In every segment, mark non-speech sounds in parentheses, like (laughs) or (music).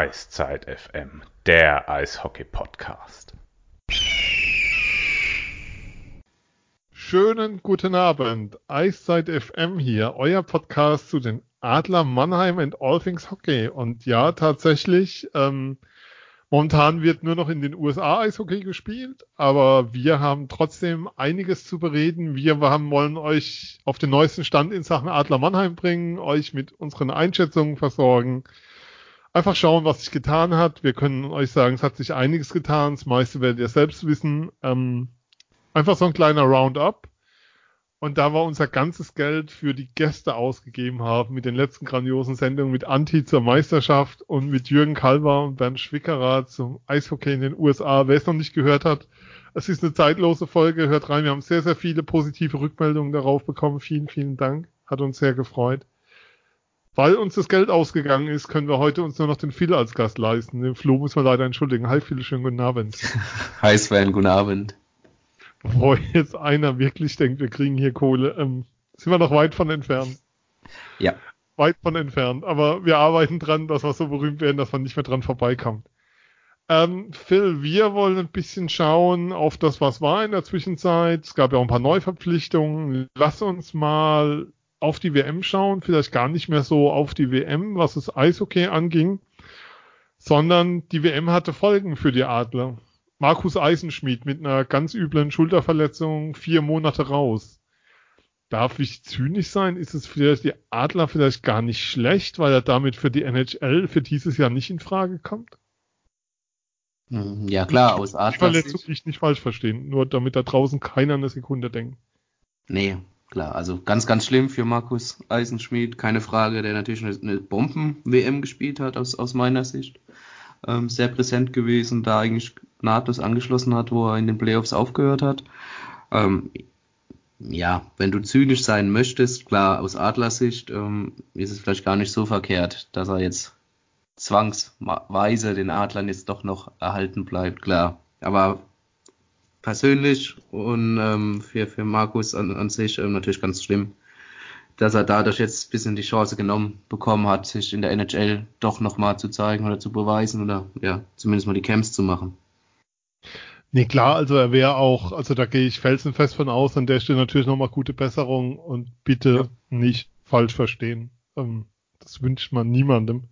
Eiszeit FM, der Eishockey-Podcast. Schönen guten Abend. Eiszeit FM hier, euer Podcast zu den Adler Mannheim and All Things Hockey. Und ja, tatsächlich, ähm, momentan wird nur noch in den USA Eishockey gespielt, aber wir haben trotzdem einiges zu bereden. Wir haben, wollen euch auf den neuesten Stand in Sachen Adler Mannheim bringen, euch mit unseren Einschätzungen versorgen einfach schauen, was sich getan hat. Wir können euch sagen, es hat sich einiges getan. Das meiste werdet ihr selbst wissen. Ähm, einfach so ein kleiner Roundup. Und da wir unser ganzes Geld für die Gäste ausgegeben haben, mit den letzten grandiosen Sendungen mit Anti zur Meisterschaft und mit Jürgen Kalber und Bernd Schwickerer zum Eishockey in den USA. Wer es noch nicht gehört hat, es ist eine zeitlose Folge. Hört rein. Wir haben sehr, sehr viele positive Rückmeldungen darauf bekommen. Vielen, vielen Dank. Hat uns sehr gefreut. Weil uns das Geld ausgegangen ist, können wir heute uns nur noch den Phil als Gast leisten. Den Flo muss man leider entschuldigen. Hi Phil, schönen guten Abend. (laughs) Hi Sven, guten Abend. Bevor jetzt einer wirklich denkt, wir kriegen hier Kohle, ähm, sind wir noch weit von entfernt. Ja. Weit von entfernt. Aber wir arbeiten dran, dass wir so berühmt werden, dass man nicht mehr dran vorbeikommt. Ähm, Phil, wir wollen ein bisschen schauen auf das, was war in der Zwischenzeit. Es gab ja auch ein paar Neuverpflichtungen. Lass uns mal auf die WM schauen, vielleicht gar nicht mehr so auf die WM, was das Eishockey anging, sondern die WM hatte Folgen für die Adler. Markus Eisenschmidt mit einer ganz üblen Schulterverletzung vier Monate raus. Darf ich zynisch sein? Ist es für die Adler vielleicht gar nicht schlecht, weil er damit für die NHL für dieses Jahr nicht in Frage kommt? Hm, ja klar, aus Adler. Verletzung nicht, nicht falsch verstehen, nur damit da draußen keiner eine Sekunde denkt. Nee, klar, also ganz, ganz schlimm für Markus Eisenschmidt, keine Frage, der natürlich eine, Bomben-WM gespielt hat, aus, aus meiner Sicht. Ähm, sehr präsent gewesen, da eigentlich nahtlos angeschlossen hat, wo er in den Playoffs aufgehört hat. Ähm, ja, wenn du zynisch sein möchtest, klar, aus Adlersicht ähm, ist es vielleicht gar nicht so verkehrt, dass er jetzt zwangsweise den Adlern jetzt doch noch erhalten bleibt, klar. Aber persönlich und ähm, für, für Markus an, an sich ähm, natürlich ganz schlimm, dass er dadurch jetzt ein bisschen die Chance genommen bekommen hat, sich in der NHL doch nochmal zu zeigen oder zu beweisen oder ja, zumindest mal die Camps zu machen. Nee, klar, also er wäre auch, also da gehe ich felsenfest von aus, an der Stelle natürlich nochmal gute Besserung und bitte ja. nicht falsch verstehen. Ähm, das wünscht man niemandem.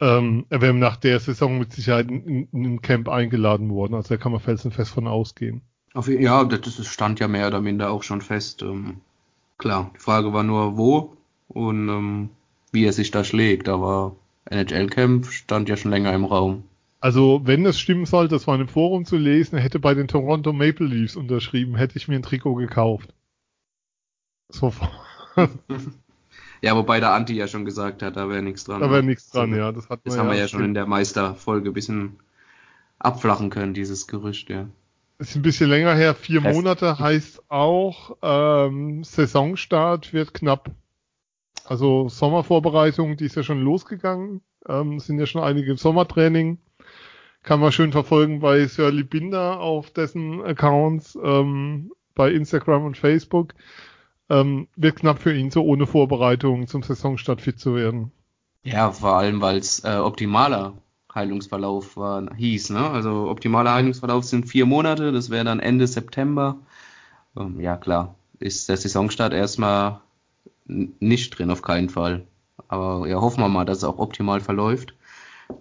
Ähm, er wäre nach der Saison mit Sicherheit in, in ein Camp eingeladen worden. Also da kann man felsenfest von ausgehen. Auf, ja, das stand ja mehr oder minder auch schon fest. Ähm, klar, die Frage war nur, wo und ähm, wie er sich da schlägt. Aber NHL-Camp stand ja schon länger im Raum. Also, wenn das stimmen soll, das war in einem Forum zu lesen, er hätte bei den Toronto Maple Leafs unterschrieben, hätte ich mir ein Trikot gekauft. Sofort. (laughs) (laughs) Ja, wobei der Anti ja schon gesagt hat, da wäre nichts dran. Da wäre nichts dran, ja. Das, hat das haben wir ja schon in der Meisterfolge ein bisschen abflachen können, dieses Gerücht, ja. Ist ein bisschen länger her, vier Fest. Monate heißt auch, ähm, Saisonstart wird knapp. Also Sommervorbereitung, die ist ja schon losgegangen. Ähm, sind ja schon einige im Sommertraining. Kann man schön verfolgen bei Sir Binder auf dessen Accounts ähm, bei Instagram und Facebook ähm, wird knapp für ihn, so ohne Vorbereitung zum Saisonstart fit zu werden. Ja, vor allem, weil es äh, optimaler Heilungsverlauf war, hieß. Ne? Also optimaler Heilungsverlauf sind vier Monate, das wäre dann Ende September. Ähm, ja, klar, ist der Saisonstart erstmal nicht drin, auf keinen Fall. Aber ja, hoffen wir mal, dass es auch optimal verläuft.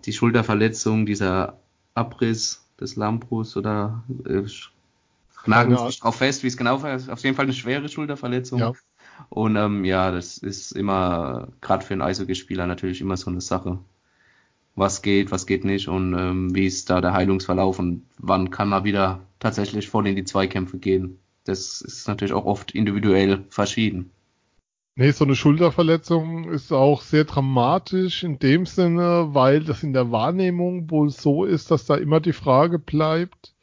Die Schulterverletzung, dieser Abriss des Lambrus oder äh, nageln sich drauf fest, wie es genau war. Auf jeden Fall eine schwere Schulterverletzung. Ja. Und ähm, ja, das ist immer, gerade für einen Eishockeyspieler natürlich immer so eine Sache. Was geht, was geht nicht und ähm, wie ist da der Heilungsverlauf und wann kann man wieder tatsächlich voll in die Zweikämpfe gehen. Das ist natürlich auch oft individuell verschieden. Nee, so eine Schulterverletzung ist auch sehr dramatisch in dem Sinne, weil das in der Wahrnehmung wohl so ist, dass da immer die Frage bleibt,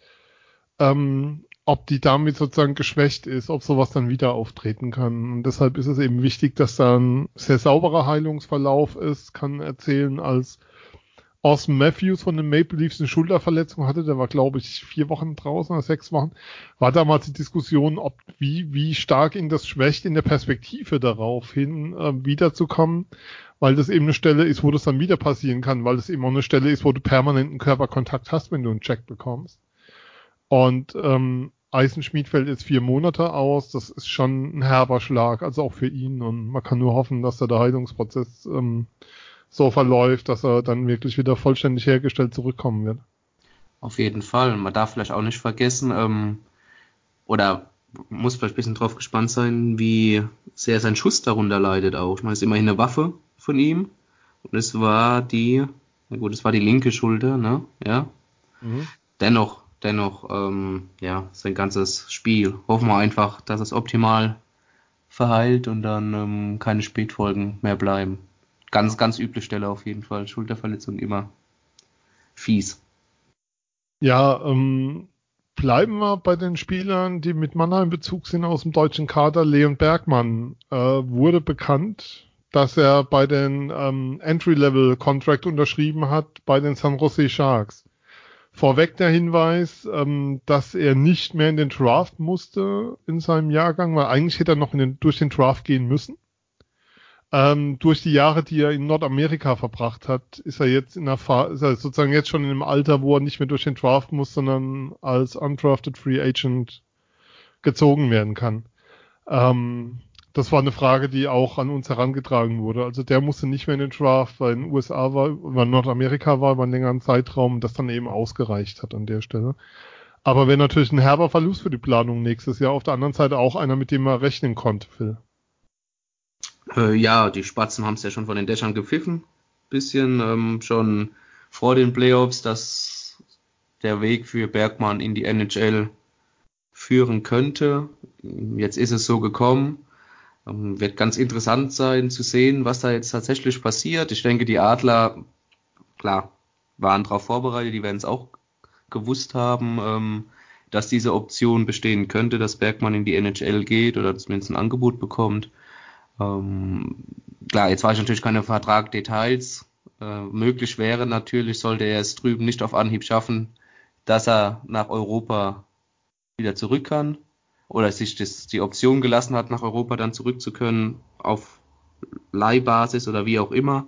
ähm, ob die damit sozusagen geschwächt ist, ob sowas dann wieder auftreten kann. Und deshalb ist es eben wichtig, dass da ein sehr sauberer Heilungsverlauf ist, kann erzählen als Austin Matthews von den Maple Leafs eine Schulterverletzung hatte, der war glaube ich vier Wochen draußen oder sechs Wochen, war damals die Diskussion, ob wie wie stark ihn das schwächt in der Perspektive darauf hin äh, wiederzukommen, weil das eben eine Stelle ist, wo das dann wieder passieren kann, weil das eben auch eine Stelle ist, wo du permanenten Körperkontakt hast, wenn du einen Check bekommst. Und ähm, Eisenschmied fällt jetzt vier Monate aus, das ist schon ein herber Schlag, also auch für ihn und man kann nur hoffen, dass da der Heilungsprozess ähm, so verläuft, dass er dann wirklich wieder vollständig hergestellt zurückkommen wird. Auf jeden Fall. Man darf vielleicht auch nicht vergessen, ähm, oder muss vielleicht ein bisschen drauf gespannt sein, wie sehr sein Schuss darunter leidet auch. Ich meine, es ist immerhin eine Waffe von ihm. Und es war die, na gut, es war die linke Schulter, ne? Ja. Mhm. Dennoch, dennoch, ähm, ja, sein ganzes Spiel. Hoffen wir einfach, dass es optimal verheilt und dann ähm, keine Spätfolgen mehr bleiben ganz, ganz üble Stelle auf jeden Fall. Schulterverletzung immer fies. Ja, ähm, bleiben wir bei den Spielern, die mit Mannheim Bezug sind aus dem deutschen Kader. Leon Bergmann äh, wurde bekannt, dass er bei den ähm, Entry-Level-Contract unterschrieben hat bei den San Jose Sharks. Vorweg der Hinweis, ähm, dass er nicht mehr in den Draft musste in seinem Jahrgang, weil eigentlich hätte er noch den, durch den Draft gehen müssen. Ähm, durch die Jahre, die er in Nordamerika verbracht hat, ist er jetzt in der ist er sozusagen jetzt schon in einem Alter, wo er nicht mehr durch den Draft muss, sondern als undrafted Free Agent gezogen werden kann. Ähm, das war eine Frage, die auch an uns herangetragen wurde. Also der musste nicht mehr in den Draft, weil in den USA war, weil Nordamerika war über einen längeren Zeitraum, das dann eben ausgereicht hat an der Stelle. Aber wäre natürlich ein herber Verlust für die Planung nächstes Jahr. Auf der anderen Seite auch einer, mit dem man rechnen konnte, Phil. Äh, ja, die Spatzen haben es ja schon von den Dächern gepfiffen. Bisschen ähm, schon vor den Playoffs, dass der Weg für Bergmann in die NHL führen könnte. Jetzt ist es so gekommen. Ähm, wird ganz interessant sein zu sehen, was da jetzt tatsächlich passiert. Ich denke, die Adler, klar, waren darauf vorbereitet, die werden es auch gewusst haben, ähm, dass diese Option bestehen könnte, dass Bergmann in die NHL geht oder zumindest ein Angebot bekommt. Ähm, klar, jetzt weiß ich natürlich keine Vertragdetails. Äh, möglich wäre natürlich, sollte er es drüben nicht auf Anhieb schaffen, dass er nach Europa wieder zurück kann oder sich das, die Option gelassen hat, nach Europa dann zurück zu können auf Leihbasis oder wie auch immer.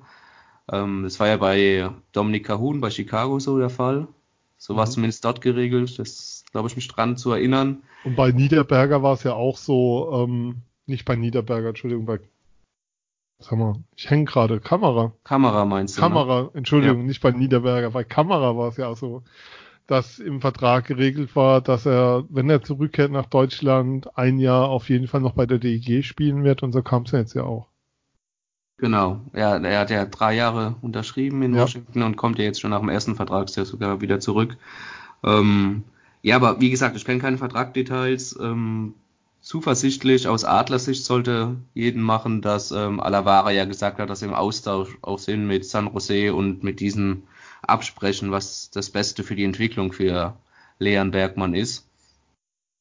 Ähm, das war ja bei Dominik Cahun bei Chicago so der Fall. So war es mhm. zumindest dort geregelt. Das glaube ich mich dran zu erinnern. Und bei Niederberger war es ja auch so, ähm, nicht bei Niederberger, Entschuldigung, bei Sag mal, ich hänge gerade. Kamera. Kamera meinst du? Ne? Kamera, ne? Entschuldigung, ja. nicht bei Niederberger. Bei Kamera war es ja auch so, dass im Vertrag geregelt war, dass er, wenn er zurückkehrt nach Deutschland, ein Jahr auf jeden Fall noch bei der DEG spielen wird und so kam es ja jetzt ja auch. Genau, ja, er hat ja drei Jahre unterschrieben in ja. Washington und kommt ja jetzt schon nach dem ersten Vertragsjahr sogar wieder zurück. Ähm, ja, aber wie gesagt, ich kenne keine Vertragdetails. Ähm, zuversichtlich aus Adlersicht sollte jeden machen, dass ähm, Alavara ja gesagt hat, dass im Austausch auch sind mit San Jose und mit diesem absprechen, was das Beste für die Entwicklung für Leon Bergmann ist.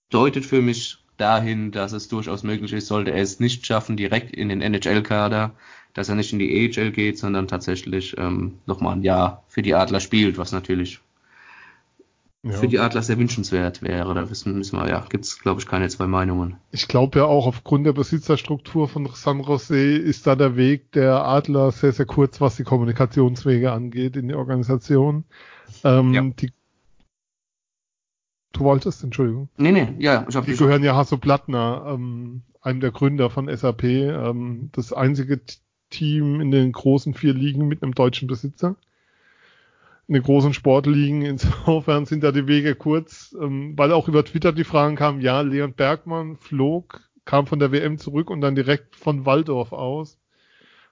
Deutet für mich dahin, dass es durchaus möglich ist, sollte er es nicht schaffen, direkt in den NHL-Kader, dass er nicht in die AHL geht, sondern tatsächlich ähm, nochmal ein Jahr für die Adler spielt, was natürlich ja. für die Adler sehr wünschenswert wäre. Da wissen, müssen wir, ja, gibt es, glaube ich, keine zwei Meinungen. Ich glaube ja auch aufgrund der Besitzerstruktur von San Jose ist da der Weg der Adler sehr, sehr kurz, was die Kommunikationswege angeht in die Organisation. Ähm, ja. die, du wolltest, Entschuldigung. Nee, nee, ja. Ich hab die gehören ja Hasso Plattner, ähm, einem der Gründer von SAP, ähm, das einzige Team in den großen vier Ligen mit einem deutschen Besitzer in den großen Sportligen. Insofern sind da die Wege kurz, ähm, weil auch über Twitter die Fragen kamen, ja, Leon Bergmann flog, kam von der WM zurück und dann direkt von Waldorf aus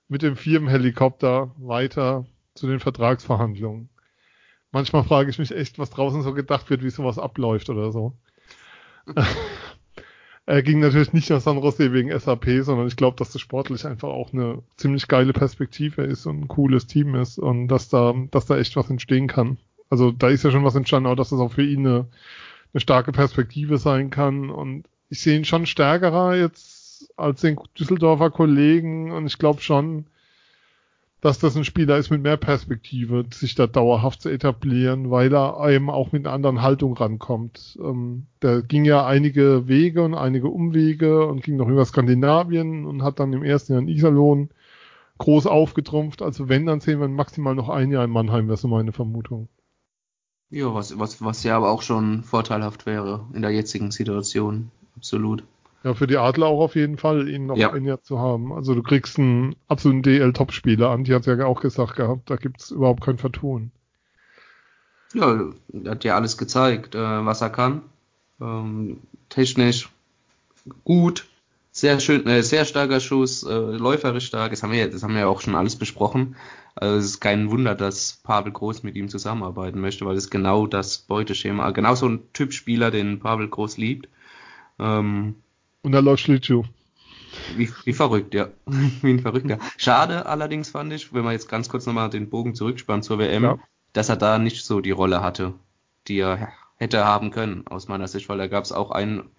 mit dem Firmenhelikopter weiter zu den Vertragsverhandlungen. Manchmal frage ich mich echt, was draußen so gedacht wird, wie sowas abläuft oder so. (laughs) Er ging natürlich nicht nach San Jose wegen SAP, sondern ich glaube, dass das sportlich einfach auch eine ziemlich geile Perspektive ist und ein cooles Team ist und dass da, dass da echt was entstehen kann. Also da ist ja schon was entstanden, auch dass das auch für ihn eine, eine starke Perspektive sein kann. Und ich sehe ihn schon stärkerer jetzt als den Düsseldorfer Kollegen und ich glaube schon, dass das ein Spieler ist mit mehr Perspektive, sich da dauerhaft zu etablieren, weil er einem auch mit einer anderen Haltung rankommt. Ähm, der ging ja einige Wege und einige Umwege und ging noch über Skandinavien und hat dann im ersten Jahr in Iserlohn groß aufgetrumpft. Also wenn, dann sehen wir maximal noch ein Jahr in Mannheim, wäre so meine Vermutung. Ja, was, was, was ja aber auch schon vorteilhaft wäre in der jetzigen Situation. Absolut. Ja, für die Adler auch auf jeden Fall, ihn noch ja. ein Jahr zu haben. Also du kriegst einen absoluten DL-Top-Spieler an, die hat ja auch gesagt gehabt, da gibt's überhaupt kein Vertun. Ja, er hat ja alles gezeigt, äh, was er kann. Ähm, technisch gut, sehr schön, äh, sehr starker Schuss, äh, läuferisch stark. Das haben wir, das haben wir ja auch schon alles besprochen. Also es ist kein Wunder, dass Pavel Groß mit ihm zusammenarbeiten möchte, weil es genau das Beuteschema, genau so ein Typ Spieler, den Pavel Groß liebt. Ähm, und er läuft Schlittschuh. Wie, wie verrückt, ja. (laughs) wie ein Verrückter. Schade allerdings fand ich, wenn man jetzt ganz kurz nochmal den Bogen zurückspannt zur WM, ja. dass er da nicht so die Rolle hatte, die er hätte haben können, aus meiner Sicht, weil da gab es auch einen,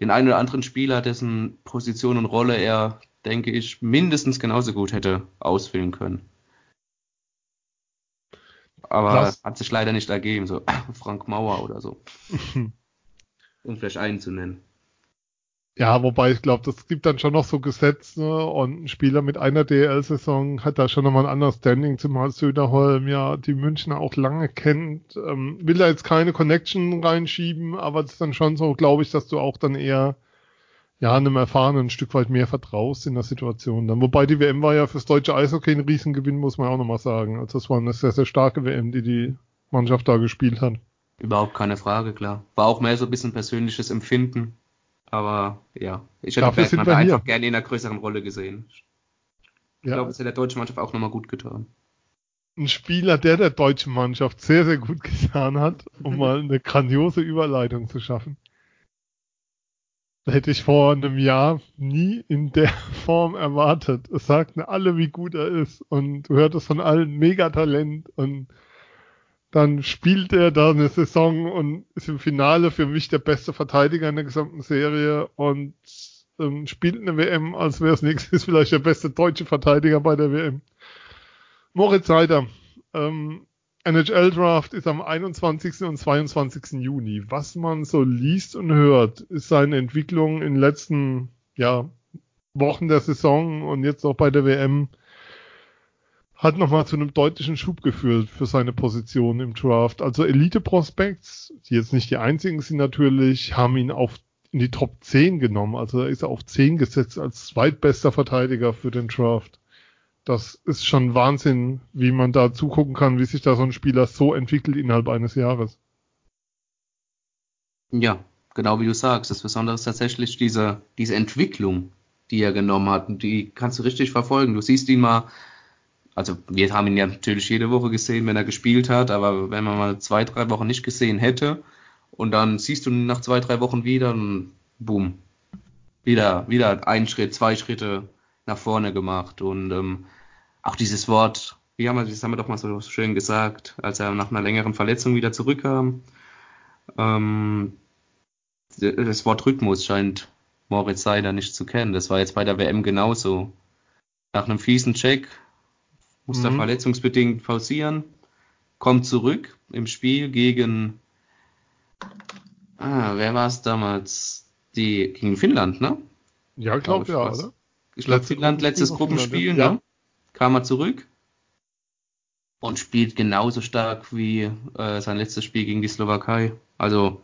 den einen oder anderen Spieler, dessen Position und Rolle er, denke ich, mindestens genauso gut hätte ausfüllen können. Aber Lass. hat sich leider nicht ergeben, so (coughs) Frank Mauer oder so. (laughs) um vielleicht einen zu nennen. Ja, wobei ich glaube, das gibt dann schon noch so Gesetze und ein Spieler mit einer DL-Saison hat da schon nochmal ein anderes Standing, zumal Söderholm ja die Münchner auch lange kennt. Ähm, will da jetzt keine Connection reinschieben, aber es ist dann schon so, glaube ich, dass du auch dann eher ja, einem Erfahrenen ein Stück weit mehr vertraust in der Situation. Dann, wobei die WM war ja fürs deutsche Eishockey ein Riesengewinn, muss man auch nochmal sagen. Also das war eine sehr, sehr starke WM, die die Mannschaft da gespielt hat. Überhaupt keine Frage, klar. War auch mehr so ein bisschen persönliches Empfinden aber ja, ich hätte Dafür Bergmann einfach gerne in einer größeren Rolle gesehen. Ich ja. glaube, es hätte der deutschen Mannschaft auch nochmal gut getan. Ein Spieler, der der deutschen Mannschaft sehr, sehr gut getan hat, um mal eine grandiose Überleitung zu schaffen. Hätte ich vor einem Jahr nie in der (laughs) Form erwartet. Es sagten alle, wie gut er ist. Und du hörtest von allen Megatalent und dann spielt er da eine Saison und ist im Finale für mich der beste Verteidiger in der gesamten Serie und ähm, spielt eine WM, als wäre es nächstes (laughs) vielleicht der beste deutsche Verteidiger bei der WM. Moritz Seider, ähm, NHL Draft ist am 21. und 22. Juni. Was man so liest und hört, ist seine Entwicklung in den letzten ja, Wochen der Saison und jetzt auch bei der WM hat nochmal zu einem deutlichen Schub geführt für seine Position im Draft. Also Elite Prospects, die jetzt nicht die einzigen sind natürlich, haben ihn auf in die Top 10 genommen. Also da ist er auf 10 gesetzt als zweitbester Verteidiger für den Draft. Das ist schon Wahnsinn, wie man da zugucken kann, wie sich da so ein Spieler so entwickelt innerhalb eines Jahres. Ja, genau wie du sagst. Das Besondere ist tatsächlich diese, diese Entwicklung, die er genommen hat. Und die kannst du richtig verfolgen. Du siehst ihn mal also wir haben ihn ja natürlich jede Woche gesehen, wenn er gespielt hat, aber wenn man mal zwei, drei Wochen nicht gesehen hätte und dann siehst du ihn nach zwei, drei Wochen wieder und boom, wieder, wieder ein Schritt, zwei Schritte nach vorne gemacht und ähm, auch dieses Wort, wie haben wir, das haben wir doch mal so schön gesagt, als er nach einer längeren Verletzung wieder zurückkam, ähm, das Wort Rhythmus scheint Moritz Seider nicht zu kennen. Das war jetzt bei der WM genauso. Nach einem fiesen Check musste mhm. verletzungsbedingt pausieren, kommt zurück im Spiel gegen, ah, wer war es damals? Die, gegen Finnland, ne? Ja, ich glaube, glaub, ja, oder? Ich glaube, Finnland, letztes Gruppenspiel, ja. ne? Kam er zurück und spielt genauso stark wie äh, sein letztes Spiel gegen die Slowakei. Also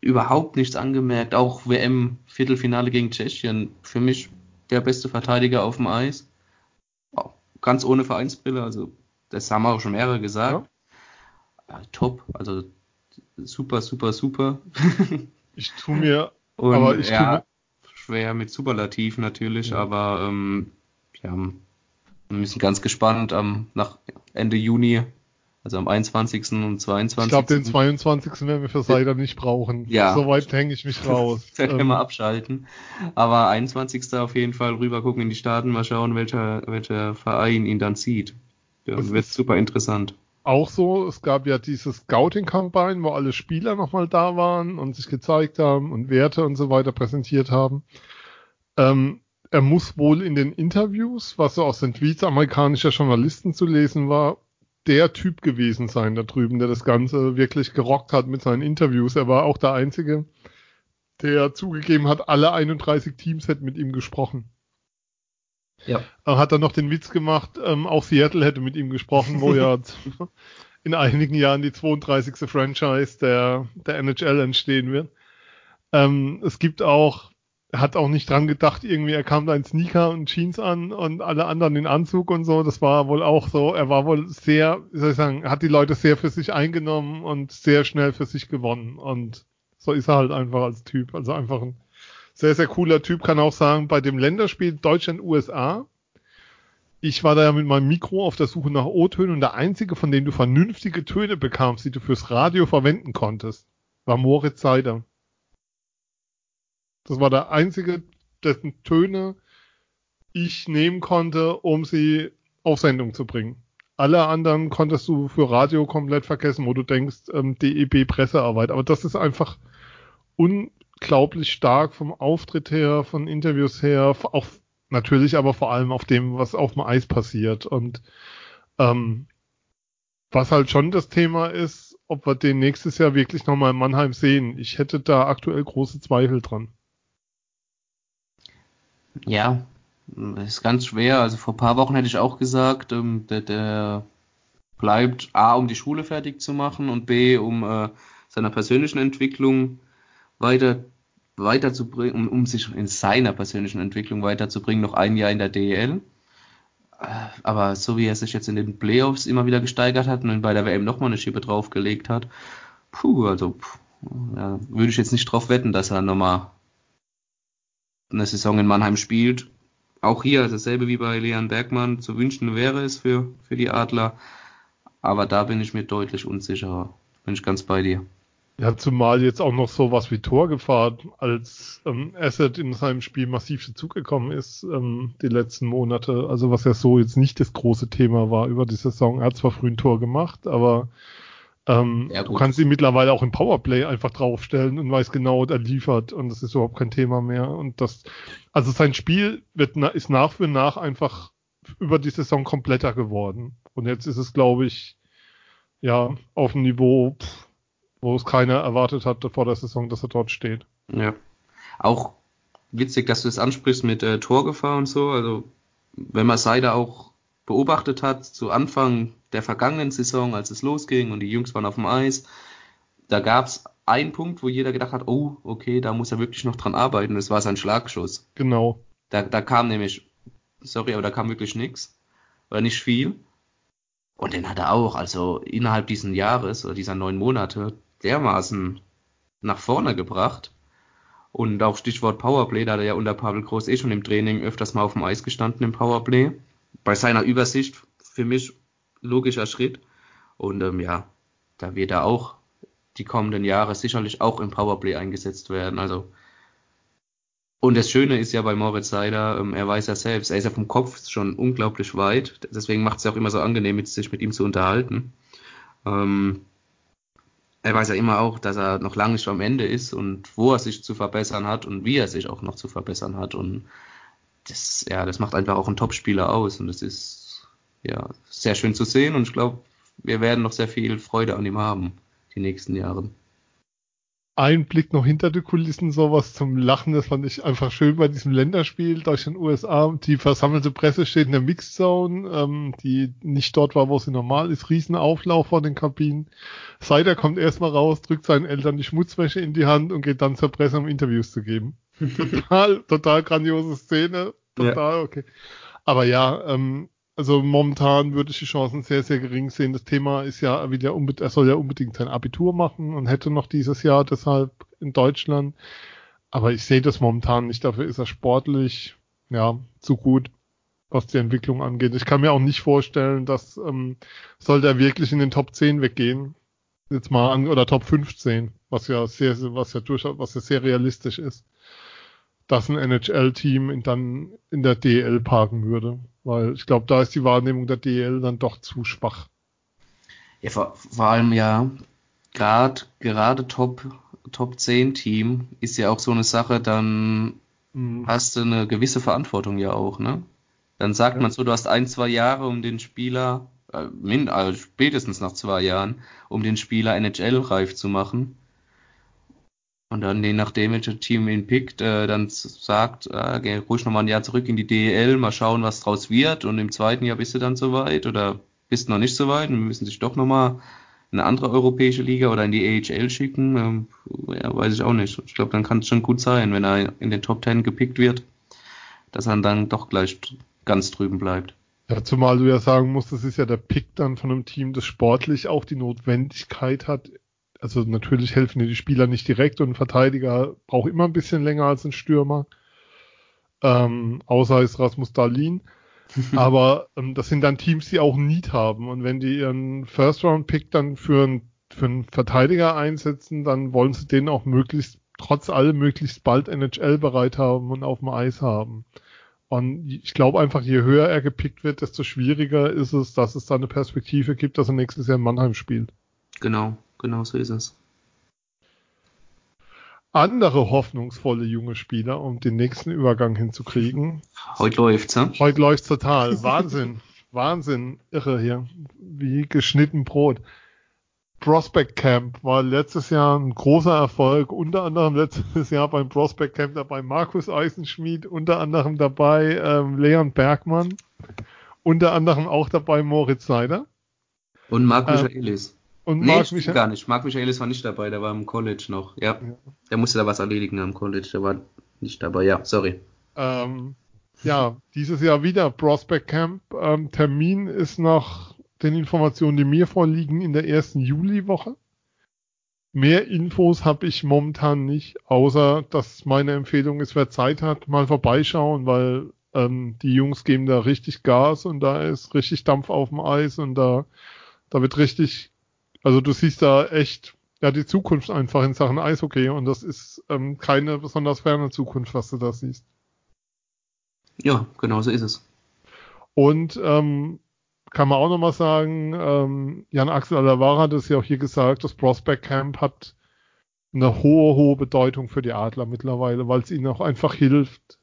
überhaupt nichts angemerkt. Auch WM-Viertelfinale gegen Tschechien. Für mich der beste Verteidiger auf dem Eis ganz ohne Vereinsbrille, also das haben auch schon mehrere gesagt. Ja. Ja, top, also super, super, super. (laughs) ich tue mir, Und, aber ich ja, mir schwer mit Superlativ natürlich, ja. aber ähm, ja, wir müssen ganz gespannt am nach Ende Juni also am 21. und 22. Ich glaube, den 22. werden wir für Seider nicht brauchen. Ja. Soweit hänge ich mich (laughs) raus. (laughs) da können wir ähm, abschalten. Aber 21. auf jeden Fall rüber gucken in die Staaten, mal schauen, welcher, welcher Verein ihn dann zieht. Das wird super interessant. Auch so, es gab ja diese Scouting-Kampagne, wo alle Spieler nochmal da waren und sich gezeigt haben und Werte und so weiter präsentiert haben. Ähm, er muss wohl in den Interviews, was so aus den Tweets amerikanischer Journalisten zu lesen war, der Typ gewesen sein da drüben, der das Ganze wirklich gerockt hat mit seinen Interviews. Er war auch der Einzige, der zugegeben hat, alle 31 Teams hätten mit ihm gesprochen. Ja. Er hat dann noch den Witz gemacht, ähm, auch Seattle hätte mit ihm gesprochen, wo ja (laughs) in einigen Jahren die 32. Franchise der, der NHL entstehen wird. Ähm, es gibt auch, hat auch nicht dran gedacht, irgendwie, er kam da in Sneaker und Jeans an und alle anderen in Anzug und so. Das war wohl auch so, er war wohl sehr, wie soll ich sagen, hat die Leute sehr für sich eingenommen und sehr schnell für sich gewonnen. Und so ist er halt einfach als Typ. Also einfach ein sehr, sehr cooler Typ. Kann auch sagen, bei dem Länderspiel Deutschland-USA, ich war da ja mit meinem Mikro auf der Suche nach O-Tönen und der einzige, von dem du vernünftige Töne bekamst, die du fürs Radio verwenden konntest, war Moritz Seider. Das war der einzige, dessen Töne ich nehmen konnte, um sie auf Sendung zu bringen. Alle anderen konntest du für Radio komplett vergessen, wo du denkst, ähm, DEB Pressearbeit. Aber das ist einfach unglaublich stark vom Auftritt her, von Interviews her, auch natürlich aber vor allem auf dem, was auf dem Eis passiert. Und ähm, was halt schon das Thema ist, ob wir den nächstes Jahr wirklich nochmal in Mannheim sehen. Ich hätte da aktuell große Zweifel dran. Ja, ist ganz schwer. Also vor ein paar Wochen hätte ich auch gesagt, ähm, der, der bleibt A, um die Schule fertig zu machen und B, um äh, seiner persönlichen Entwicklung weiter weiterzubringen, um, um sich in seiner persönlichen Entwicklung weiterzubringen, noch ein Jahr in der DEL. Äh, aber so wie er sich jetzt in den Playoffs immer wieder gesteigert hat und bei der WM nochmal eine Schippe draufgelegt hat, puh, also puh, ja, würde ich jetzt nicht drauf wetten, dass er nochmal eine Saison in Mannheim spielt. Auch hier dasselbe wie bei Leon Bergmann zu wünschen wäre es für, für die Adler. Aber da bin ich mir deutlich unsicherer. Bin ich ganz bei dir. Ja, zumal jetzt auch noch sowas wie Torgefahr als ähm, Asset in seinem Spiel massiv dazugekommen ist ähm, die letzten Monate. Also was ja so jetzt nicht das große Thema war über die Saison. Er hat zwar früh ein Tor gemacht, aber ähm, ja, du kannst ihn mittlerweile auch im Powerplay einfach draufstellen und weiß genau, er liefert und das ist überhaupt kein Thema mehr. Und das, also sein Spiel wird ist nach für nach einfach über die Saison kompletter geworden. Und jetzt ist es, glaube ich, ja, auf dem Niveau, wo es keiner erwartet hat vor der Saison, dass er dort steht. Ja. Auch witzig, dass du es ansprichst mit äh, Torgefahr und so. Also, wenn man Seider auch beobachtet hat, zu Anfang der vergangenen Saison, als es losging und die Jungs waren auf dem Eis, da gab es einen Punkt, wo jeder gedacht hat, oh, okay, da muss er wirklich noch dran arbeiten. Das war sein Schlagschuss. Genau. Da, da kam nämlich, sorry, aber da kam wirklich nichts. Oder nicht viel. Und den hat er auch, also innerhalb diesen Jahres oder dieser neun Monate, dermaßen nach vorne gebracht. Und auch Stichwort Powerplay, da hat er ja unter Pavel Groß eh schon im Training öfters mal auf dem Eis gestanden im Powerplay. Bei seiner Übersicht für mich logischer Schritt. Und ähm, ja, da wird er auch die kommenden Jahre sicherlich auch im Powerplay eingesetzt werden. Also und das Schöne ist ja bei Moritz Seider, ähm, er weiß ja selbst, er ist ja vom Kopf schon unglaublich weit. Deswegen macht es ja auch immer so angenehm, sich mit ihm zu unterhalten. Ähm, er weiß ja immer auch, dass er noch lange nicht am Ende ist und wo er sich zu verbessern hat und wie er sich auch noch zu verbessern hat. Und das, ja, das macht einfach auch einen Top-Spieler aus. Und das ist ja sehr schön zu sehen. Und ich glaube, wir werden noch sehr viel Freude an ihm haben, die nächsten Jahre ein Blick noch hinter die Kulissen, sowas zum Lachen, das fand ich einfach schön bei diesem Länderspiel Deutschland, USA. Die versammelte Presse steht in der Mixzone, ähm, die nicht dort war, wo sie normal ist. Riesenauflauf vor den Kabinen. Seider kommt erstmal raus, drückt seinen Eltern die Schmutzwäsche in die Hand und geht dann zur Presse, um Interviews zu geben. (laughs) (laughs) total, total grandiose Szene. Total, ja. okay. Aber ja, ähm, also momentan würde ich die Chancen sehr, sehr gering sehen. Das Thema ist ja wieder unbedingt, er soll ja unbedingt sein Abitur machen und hätte noch dieses Jahr deshalb in Deutschland. Aber ich sehe das momentan nicht. Dafür ist er sportlich, ja, zu gut, was die Entwicklung angeht. Ich kann mir auch nicht vorstellen, dass ähm, sollte er wirklich in den Top 10 weggehen. Jetzt mal an, oder Top 15, was ja sehr, was ja durchaus, was ja sehr realistisch ist dass ein NHL-Team dann in der DL parken würde. Weil ich glaube, da ist die Wahrnehmung der DL dann doch zu schwach. Ja, vor, vor allem ja, gerade gerade Top, Top 10 Team ist ja auch so eine Sache, dann mhm. hast du eine gewisse Verantwortung ja auch, ne? Dann sagt ja. man so, du hast ein, zwei Jahre, um den Spieler, äh, min, also spätestens nach zwei Jahren, um den Spieler NHL-reif zu machen. Und dann, je nachdem, welches Team ihn pickt, äh, dann sagt, äh, geh ruhig nochmal ein Jahr zurück in die DEL, mal schauen, was draus wird. Und im zweiten Jahr bist du dann soweit oder bist noch nicht soweit und müssen sich doch nochmal eine andere europäische Liga oder in die AHL schicken. Ähm, ja, weiß ich auch nicht. Ich glaube, dann kann es schon gut sein, wenn er in den Top Ten gepickt wird, dass er dann doch gleich ganz drüben bleibt. Ja, zumal du ja sagen musst, das ist ja der Pick dann von einem Team, das sportlich auch die Notwendigkeit hat, also natürlich helfen dir die Spieler nicht direkt und ein Verteidiger braucht immer ein bisschen länger als ein Stürmer. Ähm, außer es Rasmus Dahlin. (laughs) Aber ähm, das sind dann Teams, die auch Need haben. Und wenn die ihren First-Round-Pick dann für, ein, für einen Verteidiger einsetzen, dann wollen sie den auch möglichst, trotz allem, möglichst bald NHL bereit haben und auf dem Eis haben. Und ich glaube einfach, je höher er gepickt wird, desto schwieriger ist es, dass es da eine Perspektive gibt, dass er nächstes Jahr in Mannheim spielt. Genau genau so ist es. Andere hoffnungsvolle junge Spieler, um den nächsten Übergang hinzukriegen. Heute läuft's, ne? Heute läuft's total. Wahnsinn. (laughs) Wahnsinn. Irre hier. Wie geschnitten Brot. Prospect Camp war letztes Jahr ein großer Erfolg, unter anderem letztes Jahr beim Prospect Camp dabei Markus Eisenschmied, unter anderem dabei ähm, Leon Bergmann, unter anderem auch dabei Moritz Seider. Und Marc Michaelis. Und nee, Marc Michael gar nicht. Marc Michaelis war nicht dabei, der war im College noch. Ja. ja. Der musste da was erledigen am College, der war nicht dabei. Ja, sorry. Ähm, ja, dieses Jahr wieder Prospect Camp. Ähm, Termin ist nach den Informationen, die mir vorliegen, in der ersten Juliwoche. Mehr Infos habe ich momentan nicht, außer dass meine Empfehlung ist, wer Zeit hat, mal vorbeischauen, weil ähm, die Jungs geben da richtig Gas und da ist richtig Dampf auf dem Eis und da, da wird richtig also du siehst da echt ja die Zukunft einfach in Sachen Eishockey und das ist ähm, keine besonders ferne Zukunft, was du da siehst. Ja, genau so ist es. Und ähm, kann man auch nochmal sagen, ähm, Jan Axel Alavara hat es ja auch hier gesagt, das Prospect Camp hat eine hohe, hohe Bedeutung für die Adler mittlerweile, weil es ihnen auch einfach hilft,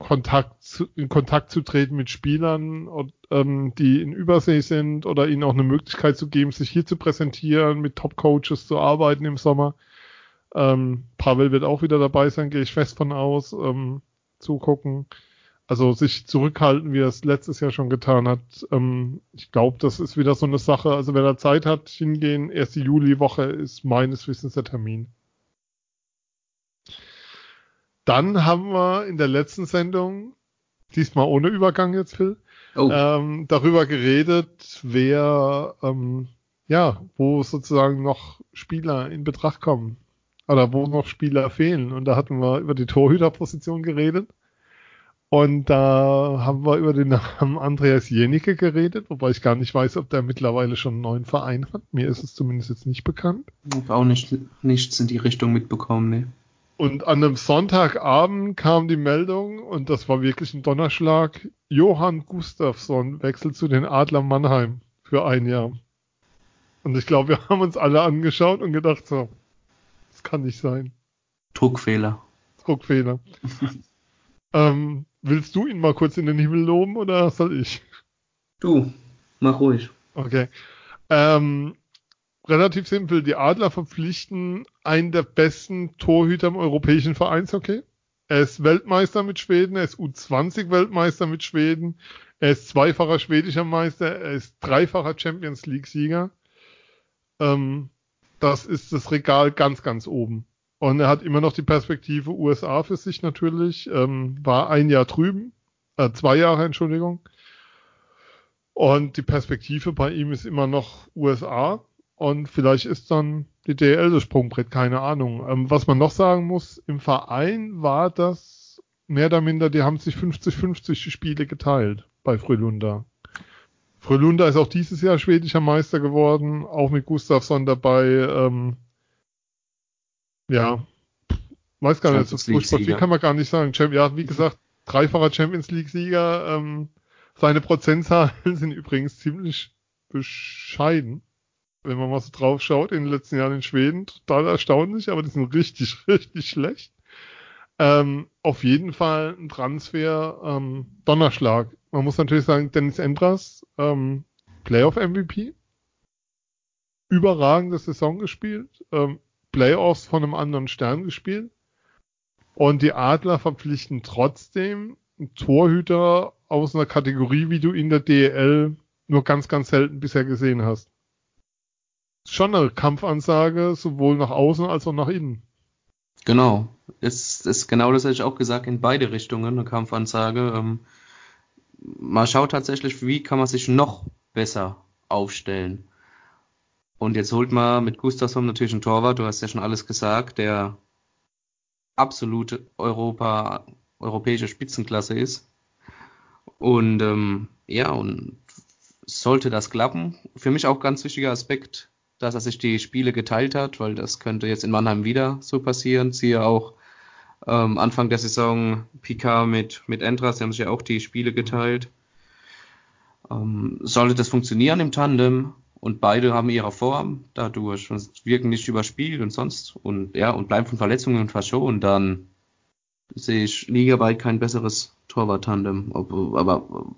Kontakt zu, in Kontakt zu treten mit Spielern, und, ähm, die in Übersee sind oder ihnen auch eine Möglichkeit zu geben, sich hier zu präsentieren, mit Top-Coaches zu arbeiten im Sommer. Ähm, Pavel wird auch wieder dabei sein, gehe ich fest von aus, ähm, zugucken. Also sich zurückhalten, wie er es letztes Jahr schon getan hat. Ähm, ich glaube, das ist wieder so eine Sache. Also wer da Zeit hat, hingehen, erste Juliwoche ist meines Wissens der Termin. Dann haben wir in der letzten Sendung, diesmal ohne Übergang jetzt, Phil, oh. ähm, darüber geredet, wer, ähm, ja, wo sozusagen noch Spieler in Betracht kommen. Oder wo noch Spieler fehlen. Und da hatten wir über die Torhüterposition geredet. Und da haben wir über den Namen Andreas Jenicke geredet, wobei ich gar nicht weiß, ob der mittlerweile schon einen neuen Verein hat. Mir ist es zumindest jetzt nicht bekannt. Ich habe auch nicht, nichts in die Richtung mitbekommen, ne. Und an einem Sonntagabend kam die Meldung, und das war wirklich ein Donnerschlag, Johann Gustafsson wechselt zu den Adler Mannheim für ein Jahr. Und ich glaube, wir haben uns alle angeschaut und gedacht, so, das kann nicht sein. Druckfehler. Druckfehler. (laughs) ähm, willst du ihn mal kurz in den Himmel loben oder soll ich? Du, mach ruhig. Okay. Ähm, relativ simpel. Die Adler verpflichten einen der besten Torhüter im europäischen Vereinshockey. Er ist Weltmeister mit Schweden, er ist U20 Weltmeister mit Schweden, er ist zweifacher schwedischer Meister, er ist dreifacher Champions League Sieger. Ähm, das ist das Regal ganz, ganz oben. Und er hat immer noch die Perspektive USA für sich natürlich, ähm, war ein Jahr drüben, äh, zwei Jahre, Entschuldigung. Und die Perspektive bei ihm ist immer noch USA. Und vielleicht ist dann die DL das Sprungbrett, keine Ahnung. Ähm, was man noch sagen muss, im Verein war das mehr oder minder, die haben sich 50-50 Spiele geteilt bei Frölunda. Frölunda ist auch dieses Jahr schwedischer Meister geworden, auch mit Gustafsson dabei. Ähm, ja, weiß gar nicht, so furchtbar viel kann man gar nicht sagen. Ja, wie gesagt, dreifacher Champions League-Sieger. Ähm, seine Prozentzahlen (laughs) sind übrigens ziemlich bescheiden wenn man mal so drauf schaut, in den letzten Jahren in Schweden, total erstaunlich, aber die sind richtig, (laughs) richtig schlecht. Ähm, auf jeden Fall ein Transfer ähm, Donnerschlag. Man muss natürlich sagen, Dennis Endras, ähm, Playoff-MVP, überragende Saison gespielt, ähm, Playoffs von einem anderen Stern gespielt. Und die Adler verpflichten trotzdem einen Torhüter aus einer Kategorie, wie du in der DEL nur ganz, ganz selten bisher gesehen hast. Schon eine Kampfansage, sowohl nach außen als auch nach innen. Genau. Ist, ist genau das hätte ich auch gesagt, in beide Richtungen eine Kampfansage. Ähm, man schaut tatsächlich, wie kann man sich noch besser aufstellen. Und jetzt holt man mit Gustafsson natürlich einen Torwart, du hast ja schon alles gesagt, der absolute Europa, europäische Spitzenklasse ist. Und ähm, ja, und sollte das klappen, für mich auch ganz wichtiger Aspekt, dass er sich die Spiele geteilt hat, weil das könnte jetzt in Mannheim wieder so passieren. Siehe auch ähm, Anfang der Saison Picard mit, mit Entras, die haben sich ja auch die Spiele geteilt. Ähm, sollte das funktionieren im Tandem und beide haben ihre Form dadurch und wirken nicht überspielt und sonst und ja und bleiben von Verletzungen verschont, dann sehe ich ligaweit kein besseres Torwart-Tandem, aber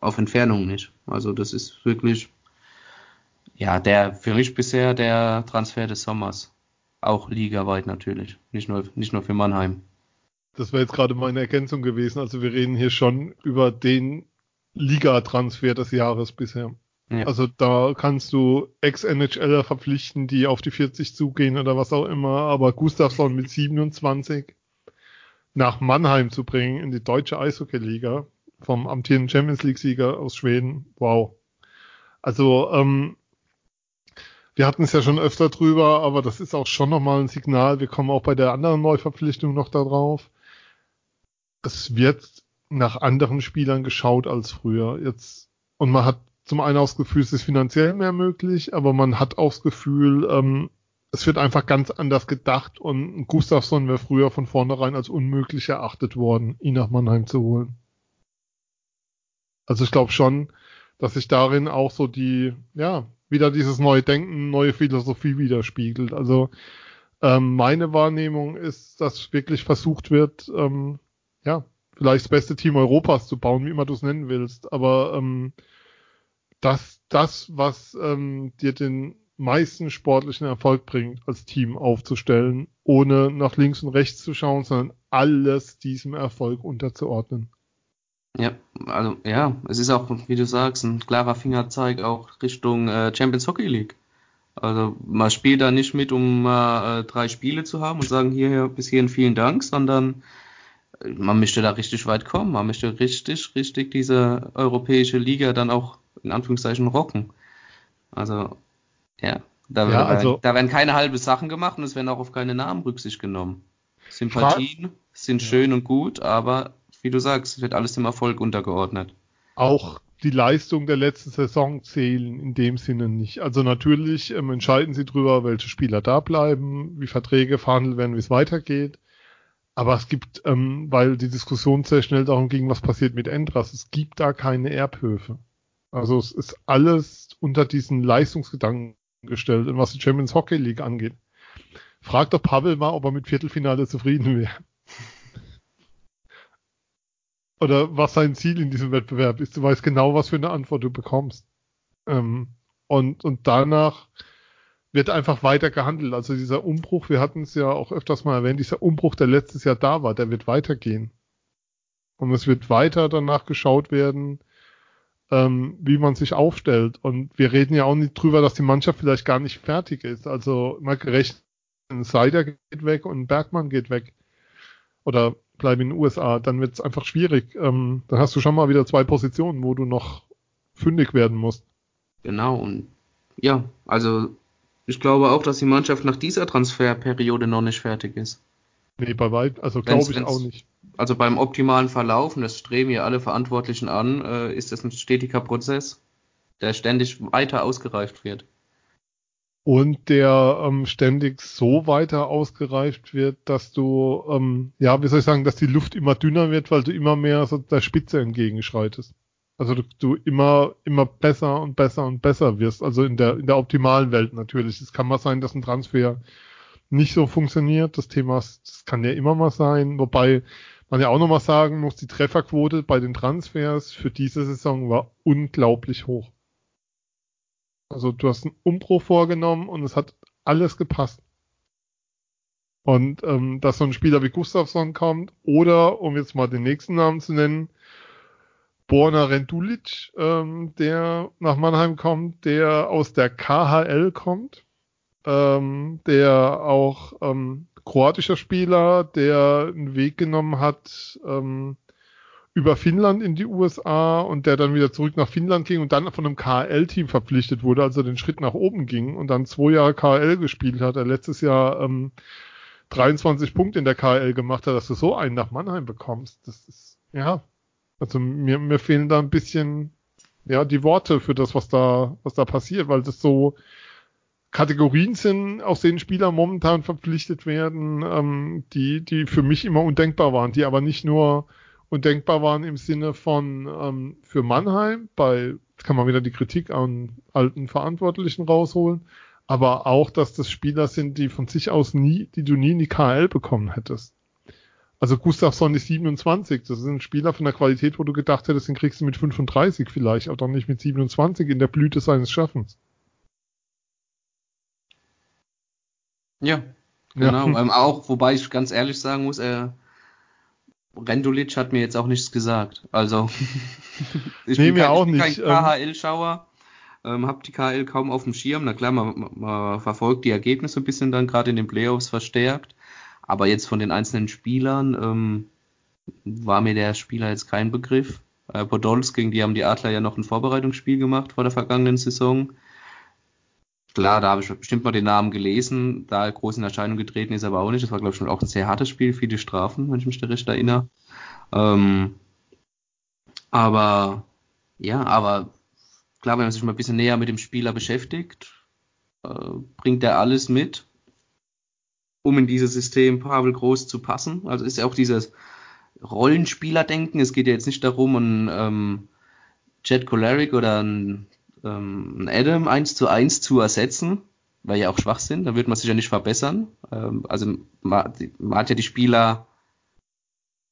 auf Entfernung nicht. Also das ist wirklich ja der für mich bisher der Transfer des Sommers. Auch ligaweit natürlich, nicht nur, nicht nur für Mannheim. Das wäre jetzt gerade meine Ergänzung gewesen. Also wir reden hier schon über den Liga-Transfer des Jahres bisher. Ja. Also da kannst du Ex-NHLer verpflichten, die auf die 40 zugehen oder was auch immer, aber Gustafsson mit 27 nach Mannheim zu bringen in die deutsche Eishockey-Liga vom amtierenden Champions League-Sieger aus Schweden, wow. Also ähm, wir hatten es ja schon öfter drüber, aber das ist auch schon nochmal ein Signal. Wir kommen auch bei der anderen Neuverpflichtung noch darauf. Es wird nach anderen Spielern geschaut als früher. Jetzt, und man hat zum einen auch das Gefühl, es ist finanziell mehr möglich, aber man hat auch das Gefühl, ähm, es wird einfach ganz anders gedacht und Gustafsson wäre früher von vornherein als unmöglich erachtet worden, ihn nach Mannheim zu holen. Also ich glaube schon, dass sich darin auch so die, ja, wieder dieses neue Denken, neue Philosophie widerspiegelt. Also ähm, meine Wahrnehmung ist, dass wirklich versucht wird, ähm, ja, vielleicht das beste Team Europas zu bauen, wie immer du es nennen willst. Aber ähm, dass das, was ähm, dir den meisten sportlichen Erfolg bringt, als Team aufzustellen, ohne nach links und rechts zu schauen, sondern alles diesem Erfolg unterzuordnen. Ja, also ja, es ist auch, wie du sagst, ein klarer Fingerzeig auch Richtung äh, Champions Hockey League. Also man spielt da nicht mit, um äh, drei Spiele zu haben und sagen hier bis hierhin vielen Dank, sondern äh, man möchte da richtig weit kommen. Man möchte richtig, richtig diese europäische Liga dann auch in Anführungszeichen rocken. Also ja, da, ja, also, da werden keine halbe Sachen gemacht und es werden auch auf keine Namen Rücksicht genommen. Sympathien sind schön und gut, aber wie du sagst, wird alles dem Erfolg untergeordnet. Auch die Leistung der letzten Saison zählen in dem Sinne nicht. Also natürlich ähm, entscheiden sie drüber, welche Spieler da bleiben, wie Verträge verhandelt werden, wie es weitergeht. Aber es gibt, ähm, weil die Diskussion sehr schnell darum ging, was passiert mit Endras, es gibt da keine Erbhöfe. Also es ist alles unter diesen Leistungsgedanken gestellt, was die Champions Hockey League angeht. Frag doch Pavel mal, ob er mit Viertelfinale zufrieden wäre oder was sein Ziel in diesem Wettbewerb ist. Du weißt genau, was für eine Antwort du bekommst. Ähm, und, und danach wird einfach weiter gehandelt. Also dieser Umbruch, wir hatten es ja auch öfters mal erwähnt, dieser Umbruch, der letztes Jahr da war, der wird weitergehen. Und es wird weiter danach geschaut werden, ähm, wie man sich aufstellt. Und wir reden ja auch nicht drüber, dass die Mannschaft vielleicht gar nicht fertig ist. Also mal gerechnet, ein Seider geht weg und ein Bergmann geht weg. Oder bleibe in den USA, dann wird es einfach schwierig. Ähm, dann hast du schon mal wieder zwei Positionen, wo du noch fündig werden musst. Genau, und ja, also ich glaube auch, dass die Mannschaft nach dieser Transferperiode noch nicht fertig ist. Nee, bei weit, also glaube ich auch nicht. Also beim optimalen Verlauf, und das streben ja alle Verantwortlichen an, äh, ist das ein stetiger Prozess, der ständig weiter ausgereift wird und der ähm, ständig so weiter ausgereift wird, dass du, ähm, ja, wie soll ich sagen, dass die Luft immer dünner wird, weil du immer mehr so der Spitze entgegenschreitest. Also du, du immer, immer besser und besser und besser wirst. Also in der, in der optimalen Welt natürlich. Es kann mal sein, dass ein Transfer nicht so funktioniert. Das Thema, das kann ja immer mal sein. Wobei man ja auch nochmal sagen muss, die Trefferquote bei den Transfers für diese Saison war unglaublich hoch. Also du hast einen Umbruch vorgenommen und es hat alles gepasst. Und ähm, dass so ein Spieler wie Gustafsson kommt oder, um jetzt mal den nächsten Namen zu nennen, Borna Rendulic, ähm, der nach Mannheim kommt, der aus der KHL kommt, ähm, der auch ähm, kroatischer Spieler, der einen Weg genommen hat ähm, über Finnland in die USA und der dann wieder zurück nach Finnland ging und dann von einem KHL-Team verpflichtet wurde, also den Schritt nach oben ging und dann zwei Jahre KHL gespielt hat. Er letztes Jahr ähm, 23 Punkte in der KHL gemacht hat, dass du so einen nach Mannheim bekommst. Das ist, ja, also mir, mir fehlen da ein bisschen, ja, die Worte für das, was da, was da passiert, weil das so Kategorien sind, aus denen Spieler momentan verpflichtet werden, ähm, die, die für mich immer undenkbar waren, die aber nicht nur undenkbar waren im Sinne von ähm, für Mannheim, bei, kann man wieder die Kritik an alten Verantwortlichen rausholen, aber auch, dass das Spieler sind, die von sich aus nie, die du nie in die KL bekommen hättest. Also Gustafsson ist 27, das ist ein Spieler von der Qualität, wo du gedacht hättest, den kriegst du mit 35 vielleicht, aber doch nicht mit 27 in der Blüte seines Schaffens. Ja, genau. Ja. Ähm, auch, wobei ich ganz ehrlich sagen muss, äh, Rendulic hat mir jetzt auch nichts gesagt. Also (laughs) ich nee, bin, kein, auch nicht. kein ähm, KHL-Schauer ähm, habe die KL kaum auf dem Schirm. Na klar, man, man verfolgt die Ergebnisse ein bisschen dann gerade in den Playoffs verstärkt. Aber jetzt von den einzelnen Spielern ähm, war mir der Spieler jetzt kein Begriff. Äh, Podolski, die haben die Adler ja noch ein Vorbereitungsspiel gemacht vor der vergangenen Saison. Klar, da habe ich bestimmt mal den Namen gelesen, da groß in Erscheinung getreten ist aber auch nicht. Das war, glaube ich, schon auch ein sehr hartes Spiel, viele Strafen, wenn ich mich da recht erinnere. Ähm, aber ja, aber klar, wenn man sich mal ein bisschen näher mit dem Spieler beschäftigt, äh, bringt er alles mit, um in dieses System Pavel Groß zu passen. Also ist ja auch dieses Rollenspielerdenken. Es geht ja jetzt nicht darum, einen ähm, Jet Choleric oder einen, ähm, Adam 1 zu 1 zu ersetzen, weil ja auch Schwachsinn, da wird man sich ja nicht verbessern. Ähm, also man, man, hat ja die Spieler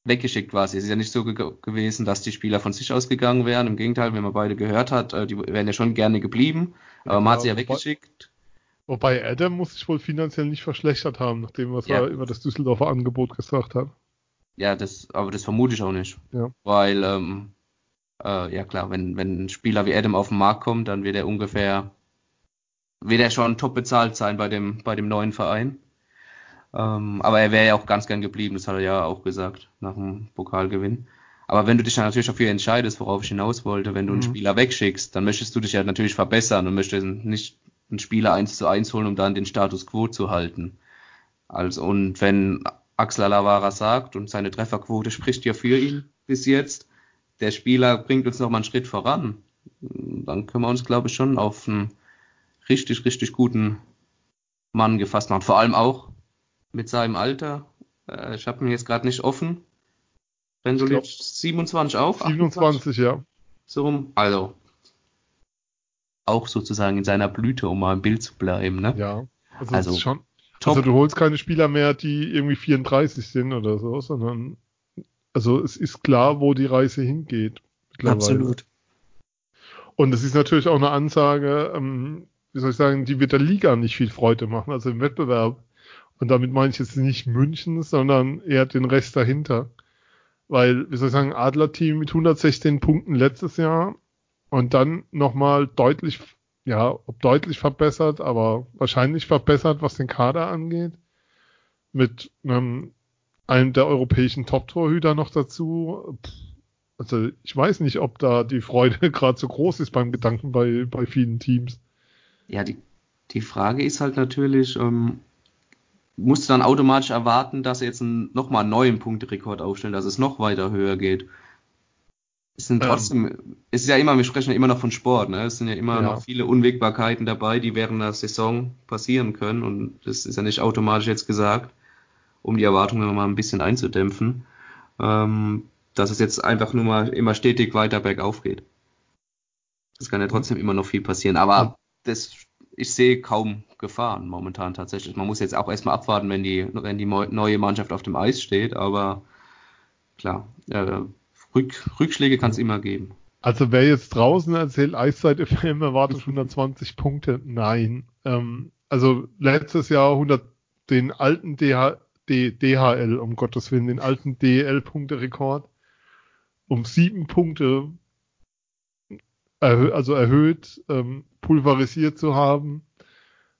weggeschickt quasi. Es ist ja nicht so ge gewesen, dass die Spieler von sich ausgegangen wären. Im Gegenteil, wenn man beide gehört hat, äh, die wären ja schon gerne geblieben. Aber ja, man hat sie ja weggeschickt. Wobei Adam muss sich wohl finanziell nicht verschlechtert haben, nachdem was ja. er über das Düsseldorfer Angebot gesagt hat. Ja, das, aber das vermute ich auch nicht. Ja. Weil, ähm, äh, ja klar, wenn, wenn ein Spieler wie Adam auf den Markt kommt, dann wird er ungefähr, wird er schon top bezahlt sein bei dem, bei dem neuen Verein. Ähm, aber er wäre ja auch ganz gern geblieben, das hat er ja auch gesagt, nach dem Pokalgewinn. Aber wenn du dich dann natürlich dafür entscheidest, worauf ich hinaus wollte, wenn du einen mhm. Spieler wegschickst, dann möchtest du dich ja natürlich verbessern und möchtest nicht einen Spieler eins zu eins holen, um dann den Status quo zu halten. Also, und wenn Axel Alavara sagt, und seine Trefferquote spricht ja für ihn bis jetzt, der Spieler bringt uns nochmal einen Schritt voran, dann können wir uns, glaube ich, schon auf einen richtig, richtig guten Mann gefasst machen. Vor allem auch, mit seinem Alter. Äh, ich habe ihn jetzt gerade nicht offen. Wenn du Rendulic 27 auch? 27, ja. So rum. Also auch sozusagen in seiner Blüte, um mal im Bild zu bleiben, ne? Ja. Also, also schon. Top. Also du holst keine Spieler mehr, die irgendwie 34 sind oder so, sondern also es ist klar, wo die Reise hingeht. Absolut. Und es ist natürlich auch eine Ansage, ähm, wie soll ich sagen, die wird der Liga nicht viel Freude machen, also im Wettbewerb. Und damit meine ich jetzt nicht München, sondern eher den Rest dahinter. Weil, wie soll ich sagen, Adler-Team mit 116 Punkten letztes Jahr und dann nochmal deutlich, ja, ob deutlich verbessert, aber wahrscheinlich verbessert, was den Kader angeht. Mit einem, einem der europäischen Top-Torhüter noch dazu. Also ich weiß nicht, ob da die Freude (laughs) gerade so groß ist beim Gedanken bei, bei vielen Teams. Ja, die, die Frage ist halt natürlich, ähm, musst du dann automatisch erwarten, dass er jetzt einen, nochmal einen neuen Punkterekord aufstellt, dass es noch weiter höher geht. Es sind trotzdem, ähm. es ist ja immer, wir sprechen ja immer noch von Sport, ne? Es sind ja immer ja. noch viele Unwägbarkeiten dabei, die während der Saison passieren können und das ist ja nicht automatisch jetzt gesagt, um die Erwartungen mal ein bisschen einzudämpfen, ähm, dass es jetzt einfach nur mal immer stetig weiter bergauf geht. Es kann ja trotzdem immer noch viel passieren, aber das ich sehe kaum Gefahren momentan tatsächlich. Man muss jetzt auch erstmal abwarten, wenn die, wenn die neue Mannschaft auf dem Eis steht, aber klar, äh, Rück, Rückschläge kann es immer geben. Also wer jetzt draußen erzählt, Eiszeit FM erwartet 120 Punkte, nein. Ähm, also letztes Jahr 100, den alten DH, D, DHL, um Gottes Willen, den alten DL-Punkte-Rekord um sieben Punkte erhö also erhöht, ähm, pulverisiert zu haben,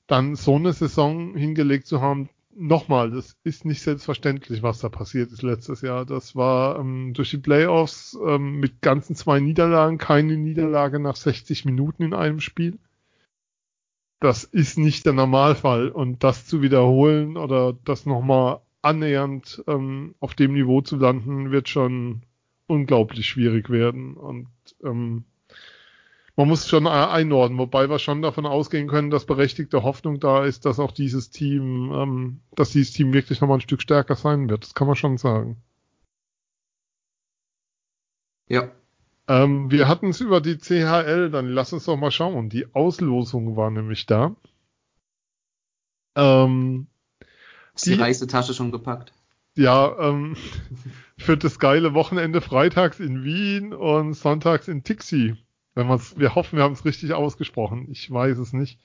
dann so eine Saison hingelegt zu haben, nochmal, das ist nicht selbstverständlich, was da passiert ist letztes Jahr. Das war ähm, durch die Playoffs ähm, mit ganzen zwei Niederlagen, keine Niederlage nach 60 Minuten in einem Spiel. Das ist nicht der Normalfall. Und das zu wiederholen oder das nochmal annähernd ähm, auf dem Niveau zu landen, wird schon unglaublich schwierig werden. Und ähm, man muss schon einordnen, wobei wir schon davon ausgehen können, dass berechtigte Hoffnung da ist, dass auch dieses Team, ähm, dass dieses Team wirklich nochmal ein Stück stärker sein wird. Das kann man schon sagen. Ja. Ähm, wir hatten es über die CHL, dann lass uns doch mal schauen. Die Auslosung war nämlich da. Ähm, ist die, die Reisetasche schon gepackt? Ja, ähm, (laughs) für das geile Wochenende freitags in Wien und sonntags in Tixi. Wenn man's, wir hoffen, wir haben es richtig ausgesprochen. Ich weiß es nicht.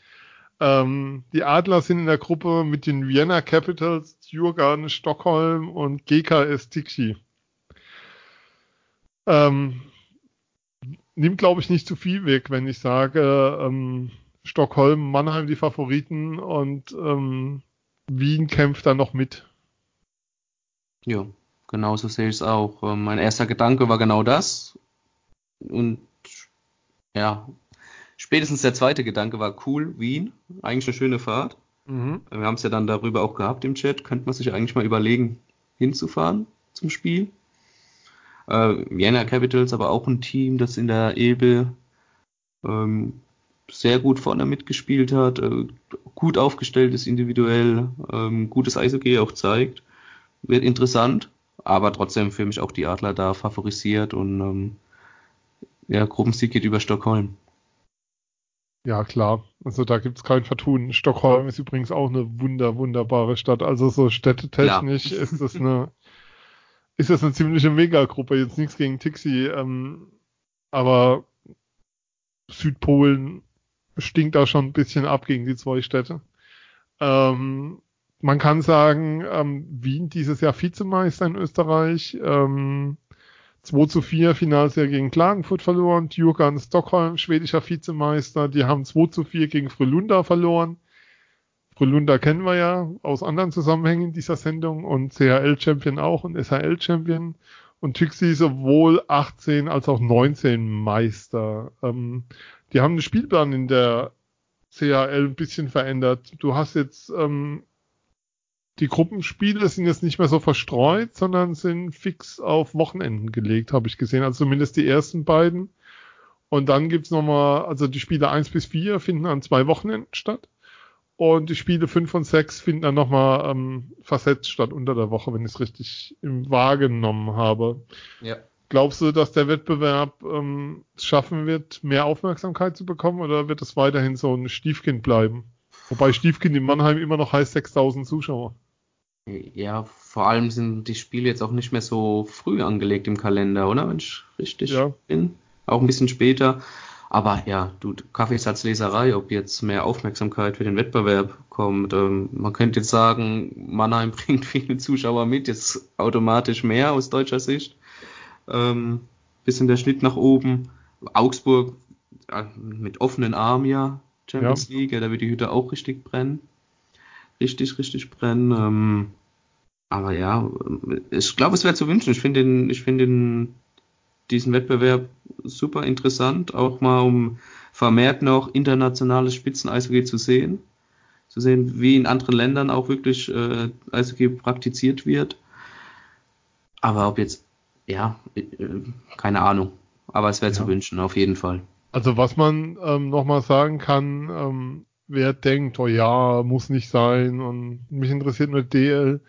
Ähm, die Adler sind in der Gruppe mit den Vienna Capitals, Djurgården, Stockholm und GKS Tixi. Ähm, nimmt, glaube ich, nicht zu viel weg, wenn ich sage, ähm, Stockholm, Mannheim die Favoriten und ähm, Wien kämpft da noch mit. Ja, genauso sehe ich es auch. Ähm, mein erster Gedanke war genau das. Und ja, spätestens der zweite Gedanke war cool, Wien, eigentlich eine schöne Fahrt. Mhm. Wir haben es ja dann darüber auch gehabt im Chat, könnte man sich eigentlich mal überlegen, hinzufahren zum Spiel. Äh, Vienna Capitals aber auch ein Team, das in der Elbe ähm, sehr gut vorne mitgespielt hat, äh, gut aufgestellt ist individuell, ähm, gutes Eishockey auch zeigt. Wird interessant, aber trotzdem für mich auch die Adler da favorisiert und ähm, ja, Gruppensieg geht über Stockholm. Ja, klar. Also da gibt's kein Vertun. Stockholm ist übrigens auch eine wunder, wunderbare Stadt. Also so städtetechnisch ja. ist das eine, (laughs) ist das eine ziemliche Megagruppe. Jetzt nichts gegen Tixi, ähm, aber Südpolen stinkt da schon ein bisschen ab gegen die zwei Städte. Ähm, man kann sagen, ähm, Wien dieses Jahr Vizemeister in Österreich. Ähm, 2 zu 4 Finalserie gegen Klagenfurt verloren. Djurgården Stockholm, schwedischer Vizemeister. Die haben 2 zu 4 gegen Frölunda verloren. Frölunda kennen wir ja aus anderen Zusammenhängen dieser Sendung und CHL-Champion auch und SHL-Champion. Und Tixi sowohl 18 als auch 19 Meister. Ähm, die haben den Spielplan in der CHL ein bisschen verändert. Du hast jetzt ähm, die Gruppenspiele sind jetzt nicht mehr so verstreut, sondern sind fix auf Wochenenden gelegt, habe ich gesehen. Also zumindest die ersten beiden. Und dann gibt's nochmal, also die Spiele eins bis vier finden an zwei Wochenenden statt. Und die Spiele fünf und sechs finden dann nochmal ähm, versetzt statt unter der Woche, wenn ich es richtig wahrgenommen habe. Ja. Glaubst du, dass der Wettbewerb ähm, schaffen wird, mehr Aufmerksamkeit zu bekommen oder wird es weiterhin so ein Stiefkind bleiben? Wobei Stiefkind in Mannheim immer noch heißt 6000 Zuschauer. Ja, vor allem sind die Spiele jetzt auch nicht mehr so früh angelegt im Kalender, oder? Wenn ich richtig ja. bin. Auch ein bisschen später. Aber ja, du, Kaffeesatzleserei, ob jetzt mehr Aufmerksamkeit für den Wettbewerb kommt. Ähm, man könnte jetzt sagen, Mannheim (laughs) bringt viele Zuschauer mit, jetzt automatisch mehr aus deutscher Sicht. Ähm, bisschen der Schnitt nach oben. Augsburg äh, mit offenen Armen ja, Champions ja. League, ja, da wird die Hütte auch richtig brennen. Richtig, richtig brennen. Ähm, aber ja, ich glaube, es wäre zu wünschen. Ich finde den, ich finde den, diesen Wettbewerb super interessant, auch mal um vermehrt noch internationales Spitzen-Eishockey zu sehen. Zu sehen, wie in anderen Ländern auch wirklich äh, Eishockey praktiziert wird. Aber ob jetzt, ja, äh, keine Ahnung. Aber es wäre ja. zu wünschen, auf jeden Fall. Also was man ähm, nochmal sagen kann, ähm, wer denkt, oh ja, muss nicht sein und mich interessiert nur DL,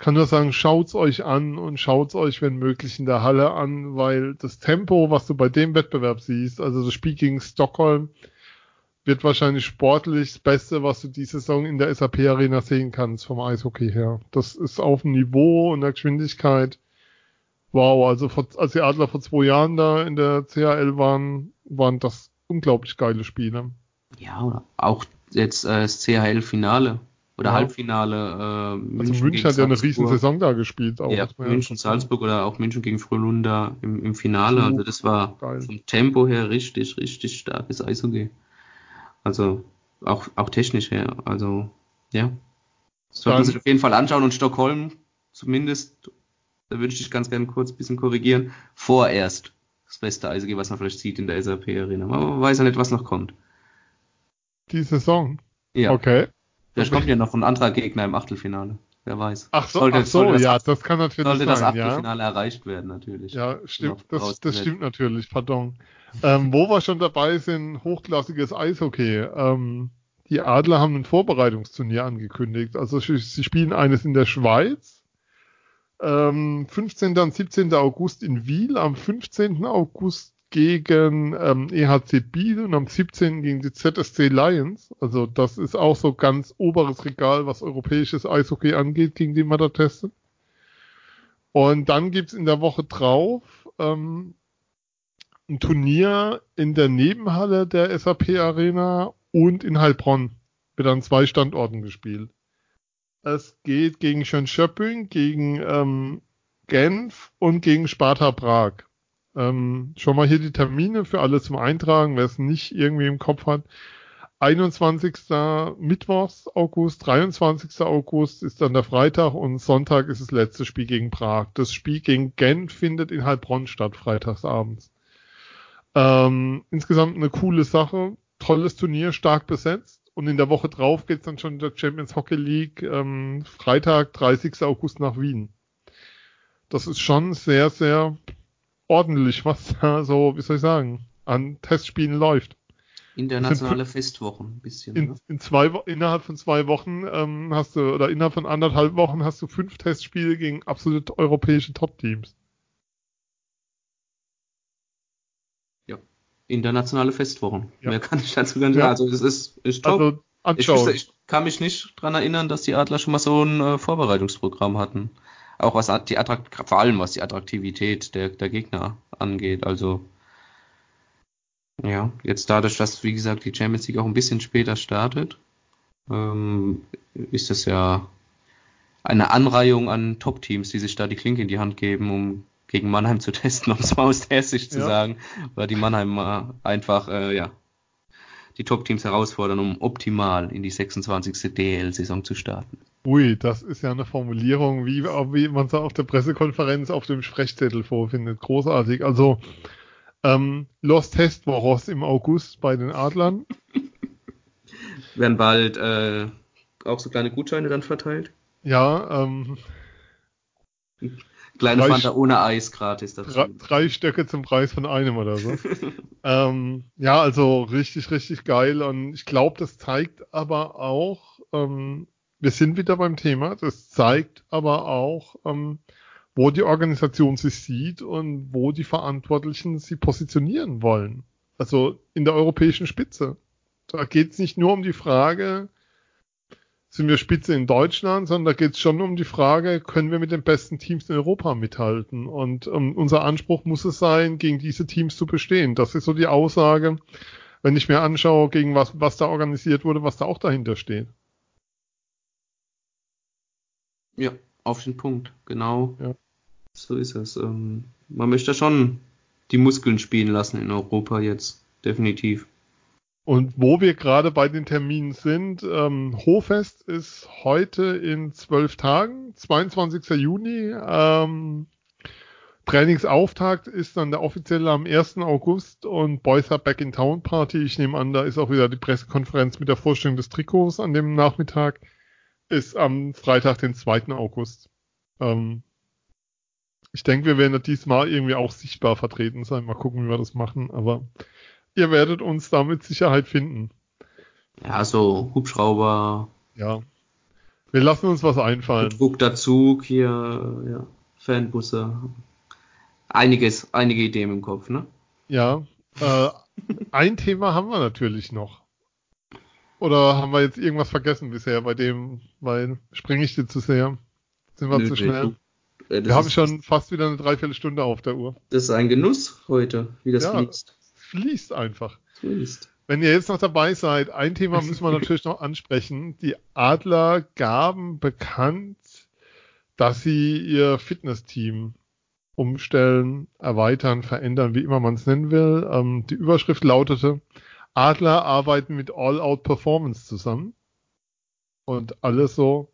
kann nur sagen, schaut's euch an und schaut's euch, wenn möglich, in der Halle an, weil das Tempo, was du bei dem Wettbewerb siehst, also das Spiel gegen Stockholm, wird wahrscheinlich sportlich das Beste, was du diese Saison in der SAP Arena sehen kannst vom Eishockey her. Das ist auf dem Niveau und der Geschwindigkeit. Wow, also vor, als die Adler vor zwei Jahren da in der CHL waren, waren das unglaublich geile Spiele. Ja, oder auch jetzt äh, das CHL-Finale oder Ja. Halbfinale. Äh, Also München München gegen hat ja eine riesen Saison da gespielt. Auch, Ja, München. Salzburg oder auch München gegen Frölunda im, im Finale. Also das war Geil. vom Tempo her richtig, richtig starkes Eishockey. Also auch, auch technisch her. Also ja. Das sollte man Dann- sich auf jeden Fall anschauen und Stockholm zumindest, da würde ich dich ganz gerne kurz ein bisschen korrigieren, vorerst das beste Eishockey, was man vielleicht sieht in der SAP Arena. Man weiß ja nicht, was noch kommt. Die Saison. Ja, Okay. Vielleicht kommt ja noch ein anderer Gegner im Achtelfinale. Wer weiß. Ach so, Sollte- ach so sollte das ja, das kann natürlich Sollte das sein, ja. Achtelfinale erreicht werden, natürlich. Ja, stimmt, das, das stimmt natürlich, pardon. Ähm, wo wir schon dabei sind, hochklassiges Eishockey. Ähm, die Adler haben ein Vorbereitungsturnier angekündigt. Also sie, sie spielen eines in der Schweiz. Ähm, 15. und 17. August in Wiel, am 15. August gegen ähm, EHC Biel und am 17. gegen die ZSC Lions. Also das ist auch so ganz oberes Regal, was europäisches Eishockey angeht, gegen die man da testet. Und dann gibt's in der Woche drauf ähm, ein Turnier in der Nebenhalle der SAP Arena und in Heilbronn. Wird an zwei Standorten gespielt. Es geht gegen Schönschöpping, gegen ähm, Genf und gegen Sparta Prag. Ähm, schon mal hier die Termine für alle zum Eintragen, wer es nicht irgendwie im Kopf hat. 21. Mittwochs August, 23. August ist dann der Freitag und Sonntag ist das letzte Spiel gegen Prag. Das Spiel gegen Genf findet in Heilbronn statt, freitagsabends. Ähm, insgesamt eine coole Sache, tolles Turnier, stark besetzt. Und in der Woche drauf geht's dann schon in der Champions Hockey League ähm, Freitag, 30. August nach Wien. Das ist schon sehr, sehr ordentlich, was da so, wie soll ich sagen, an Testspielen läuft. Internationale Festwochen, ein bisschen. In, ne? in zwei innerhalb von zwei Wochen ähm, hast du, oder innerhalb von anderthalb Wochen hast du fünf Testspiele gegen absolut europäische Top-Teams. Internationale Festwochen. Ja. Mehr kann ich dazu gar nicht Ja. sagen. Also es ist, ist top. Also ich, wüsste, ich kann mich nicht dran erinnern, dass die Adler schon mal so ein äh, Vorbereitungsprogramm hatten. Auch was die Attrakt vor allem was die Attraktivität der, der Gegner angeht. Also ja, jetzt dadurch, dass wie gesagt die Champions League auch ein bisschen später startet, ähm, ist es ja eine Anreihung an Top-Teams, die sich da die Klinke in die Hand geben, um gegen Mannheim zu testen, um es mal aus der Sicht zu Ja. sagen, weil die Mannheim einfach äh, ja die Top-Teams herausfordern, um optimal in die 26. DL-Saison zu starten. Ui, das ist ja eine Formulierung, wie, wie man es auf der Pressekonferenz auf dem Sprechzettel vorfindet. Großartig. Also ähm, Los Testwochos im August bei den Adlern. (laughs) Werden bald äh, auch so kleine Gutscheine dann verteilt. Ja, ähm, Kleine Drei Fanta ohne Eis gratis dazu. drei, drei Stöcke zum Preis von einem oder so. (laughs) ähm, ja, also richtig, richtig geil. Und ich glaube, das zeigt aber auch, ähm, wir sind wieder beim Thema, das zeigt aber auch, ähm, wo die Organisation sich sieht und wo die Verantwortlichen sie positionieren wollen. Also in der europäischen Spitze. Da geht es nicht nur um die Frage, sind wir Spitze in Deutschland, sondern da geht es schon um die Frage, können wir mit den besten Teams in Europa mithalten? Und ähm, unser Anspruch muss es sein, gegen diese Teams zu bestehen. Das ist so die Aussage, wenn ich mir anschaue, gegen was, was da organisiert wurde, was da auch dahinter steht. Ja, auf den Punkt, genau. Ja. So ist es. Ähm, man möchte schon die Muskeln spielen lassen in Europa jetzt, definitiv. Und wo wir gerade bei den Terminen sind, ähm, Hohfest ist heute in zwölf Tagen, 22. Juni. Ähm, Trainingsauftakt ist dann der offizielle am 1. August und Boys are Back in Town Party. Ich nehme an, da ist auch wieder die Pressekonferenz mit der Vorstellung des Trikots an dem Nachmittag. Ist am Freitag, den 2. August. Ähm, ich denke, wir werden diesmal irgendwie auch sichtbar vertreten sein. Mal gucken, wie wir das machen. Aber ihr werdet uns da mit Sicherheit finden. Ja, so Hubschrauber, Ja. Wir lassen uns was einfallen. gedruckter Zug hier, ja, Fanbusse. Einiges, einige Ideen im Kopf, ne? Ja. Äh, ein Thema haben wir natürlich noch. Oder haben wir jetzt irgendwas vergessen bisher bei dem, weil springe ich dir zu sehr? Sind wir Nö, zu schnell? nee, äh, Wir haben ist- schon fast wieder eine Dreiviertelstunde auf der Uhr. Das ist ein Genuss heute, wie das Ja. fließt. Fließt einfach. fließt. Wenn ihr jetzt noch dabei seid, ein Thema müssen wir (laughs) natürlich noch ansprechen. Die Adler gaben bekannt, dass sie ihr Fitnessteam umstellen, erweitern, verändern, wie immer man es nennen will. Ähm, die Überschrift lautete, Adler arbeiten mit All Out Performance zusammen. Und alles so,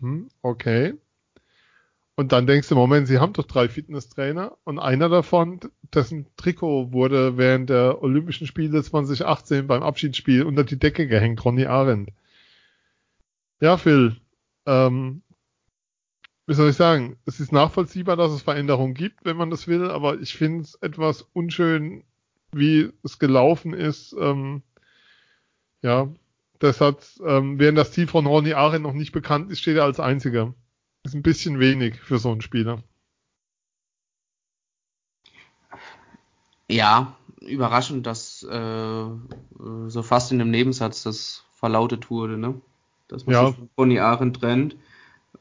hm, okay. Und dann denkst du, Moment, sie haben doch drei Fitnesstrainer und einer davon, dessen Trikot wurde während der Olympischen Spiele 2018 beim Abschiedsspiel unter die Decke gehängt, Ronny Arendt. Ja, Phil, ähm, wie soll ich sagen, es ist nachvollziehbar, dass es Veränderungen gibt, wenn man das will, aber ich finde es etwas unschön, wie es gelaufen ist. Ähm, ja, das hat, ähm, während das Ziel von Ronny Arendt noch nicht bekannt ist, steht er als einziger. Ist ein bisschen wenig für so einen Spieler. Ja, überraschend, dass äh, so fast in dem Nebensatz das verlautet wurde, ne? Dass man Ja. sich von Bonnie Arendt trennt.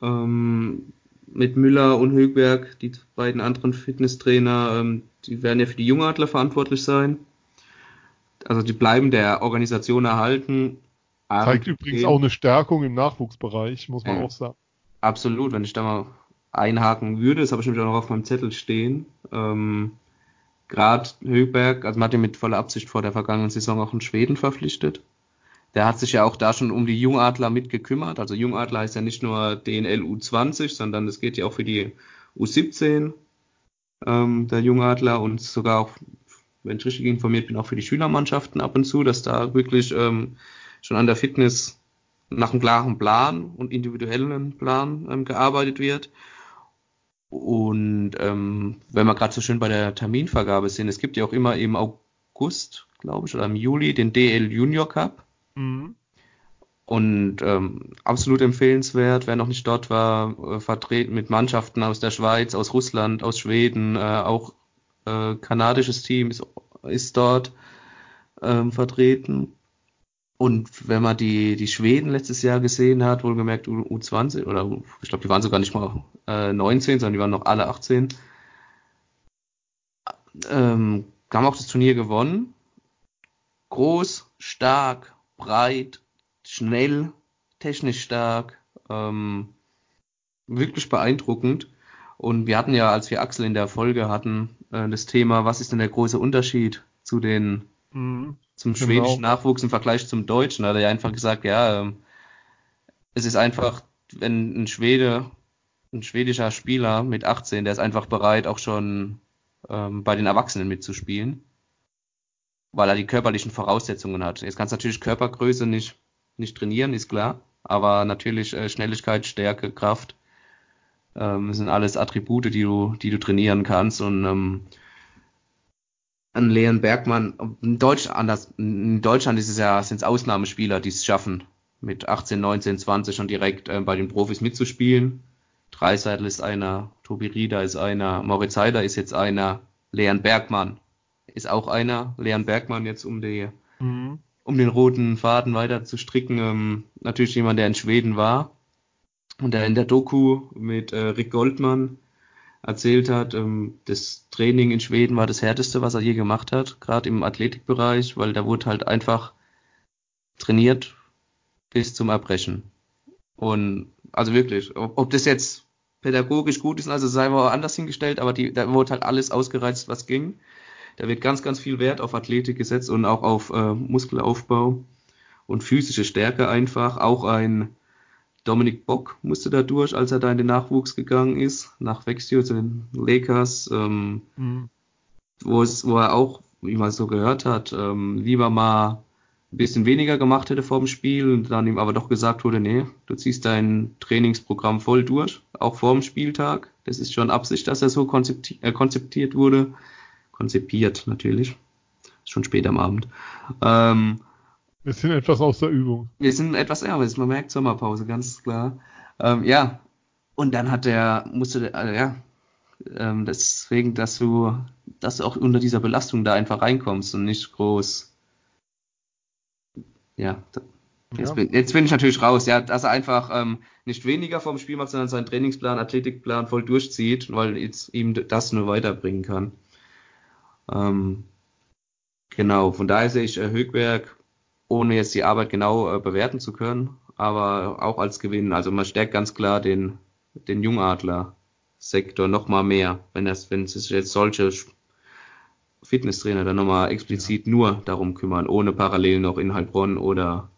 Ähm, mit Müller und Högberg, die beiden anderen Fitnesstrainer, ähm, die werden ja für die Jungadler verantwortlich sein. Also die bleiben der Organisation erhalten. Zeigt übrigens auch eine Stärkung im Nachwuchsbereich, muss man Ja. auch sagen. Absolut, wenn ich da mal einhaken würde, das habe ich nämlich auch noch auf meinem Zettel stehen. Ähm, Gerade Högberg, also man hat ihn mit voller Absicht vor der vergangenen Saison auch in Schweden verpflichtet. Der hat sich ja auch da schon um die Jungadler mitgekümmert. Also Jungadler heißt ja nicht nur DNL U20, sondern es geht ja auch für die U17 ähm, der Jungadler und sogar auch, wenn ich richtig informiert bin, auch für die Schülermannschaften ab und zu, dass da wirklich ähm, schon an der Fitness nach einem klaren Plan und individuellen Plan ähm, gearbeitet wird. Und ähm, wenn wir gerade so schön bei der Terminvergabe sind, es gibt ja auch immer im August, glaube ich, oder im Juli den DL Junior Cup. Mhm. Und ähm, absolut empfehlenswert, wer noch nicht dort war, äh, vertreten mit Mannschaften aus der Schweiz, aus Russland, aus Schweden, äh, auch äh, kanadisches Team ist, ist dort ähm, vertreten. Und wenn man die, die Schweden letztes Jahr gesehen hat, wohlgemerkt U, U20, oder ich glaube, die waren sogar nicht mal äh, 19, sondern die waren noch alle 18, ähm, haben auch das Turnier gewonnen. Groß, stark, breit, schnell, technisch stark, ähm, wirklich beeindruckend. Und wir hatten ja, als wir Axel in der Folge hatten, äh, das Thema, was ist denn der große Unterschied zu den Mhm. zum Genau. schwedischen Nachwuchs im Vergleich zum deutschen. Da hat er ja einfach gesagt, ja, ähm, es ist einfach, wenn ein Schwede, ein schwedischer Spieler mit 18, der ist einfach bereit, auch schon ähm, bei den Erwachsenen mitzuspielen, weil er die körperlichen Voraussetzungen hat. Jetzt kannst du natürlich Körpergröße nicht, nicht trainieren, ist klar, aber natürlich äh, Schnelligkeit, Stärke, Kraft, ähm, sind alles Attribute, die du, die du trainieren kannst und ähm, ein Leon Bergmann, in Deutschland, anders, in Deutschland ist es ja, sind es Ausnahmespieler, die es schaffen, mit 18, 19, 20 schon direkt äh, bei den Profis mitzuspielen. Dreiseitel ist einer, Tobi Rieder ist einer, Moritz Heider ist jetzt einer, Leon Bergmann ist auch einer, Leon Bergmann jetzt um die, Mhm. um den roten Faden weiter zu stricken, ähm, natürlich jemand, der in Schweden war und der in der Doku mit äh, Rick Goldmann erzählt hat, ähm, das Training in Schweden war das härteste, was er je gemacht hat, gerade im Athletikbereich, weil da wurde halt einfach trainiert bis zum Erbrechen. Und also wirklich, ob, ob das jetzt pädagogisch gut ist, also sei mal anders hingestellt, aber die, da wurde halt alles ausgereizt, was ging. Da wird ganz, ganz viel Wert auf Athletik gesetzt und auch auf äh, Muskelaufbau und physische Stärke einfach. Auch ein Dominik Bock musste da durch, als er da in den Nachwuchs gegangen ist, nach Wexio zu den Lakers, ähm, Mhm. wo, es, wo er auch, wie man so gehört hat, ähm, lieber mal ein bisschen weniger gemacht hätte vor dem Spiel und dann ihm aber doch gesagt wurde, nee, du ziehst dein Trainingsprogramm voll durch, auch vor dem Spieltag. Das ist schon Absicht, dass er so konzepti äh, konzeptiert wurde. Konzipiert natürlich. Ist schon spät am Abend. Ähm, Wir sind etwas aus der Übung. wir sind etwas ärmer, man merkt Sommerpause, ganz klar. Ähm, ja, und dann hat der, musste der, also ja, ähm, deswegen, dass du, dass du auch unter dieser Belastung da einfach reinkommst und nicht groß, ja, da- Jetzt, bin, jetzt bin ich natürlich raus, ja, dass er einfach ähm, nicht weniger vom Spiel macht, sondern seinen Trainingsplan, Athletikplan voll durchzieht, weil jetzt ihm das nur weiterbringen kann. Ähm, genau, von daher sehe ich äh, Höchwerk, ohne jetzt die Arbeit genau äh, bewerten zu können, aber auch als Gewinn. Also man stärkt ganz klar den, den Jungadler-Sektor nochmal mehr, wenn das, wenn sich jetzt solche Fitnesstrainer dann nochmal explizit ja. nur darum kümmern, ohne parallel noch in Heilbronn oder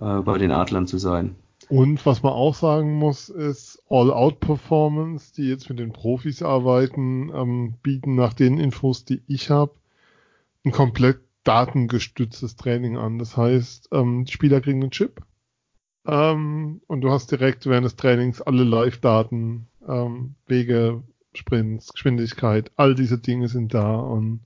äh, bei den Adlern zu sein. Und was man auch sagen muss, ist All-Out-Performance, die jetzt mit den Profis arbeiten, ähm, bieten nach den Infos, die ich habe, ein komplett datengestütztes Training an. Das heißt, ähm, die Spieler kriegen einen Chip ähm, und du hast direkt während des Trainings alle Live-Daten, ähm, Wege, Sprints, Geschwindigkeit, all diese Dinge sind da und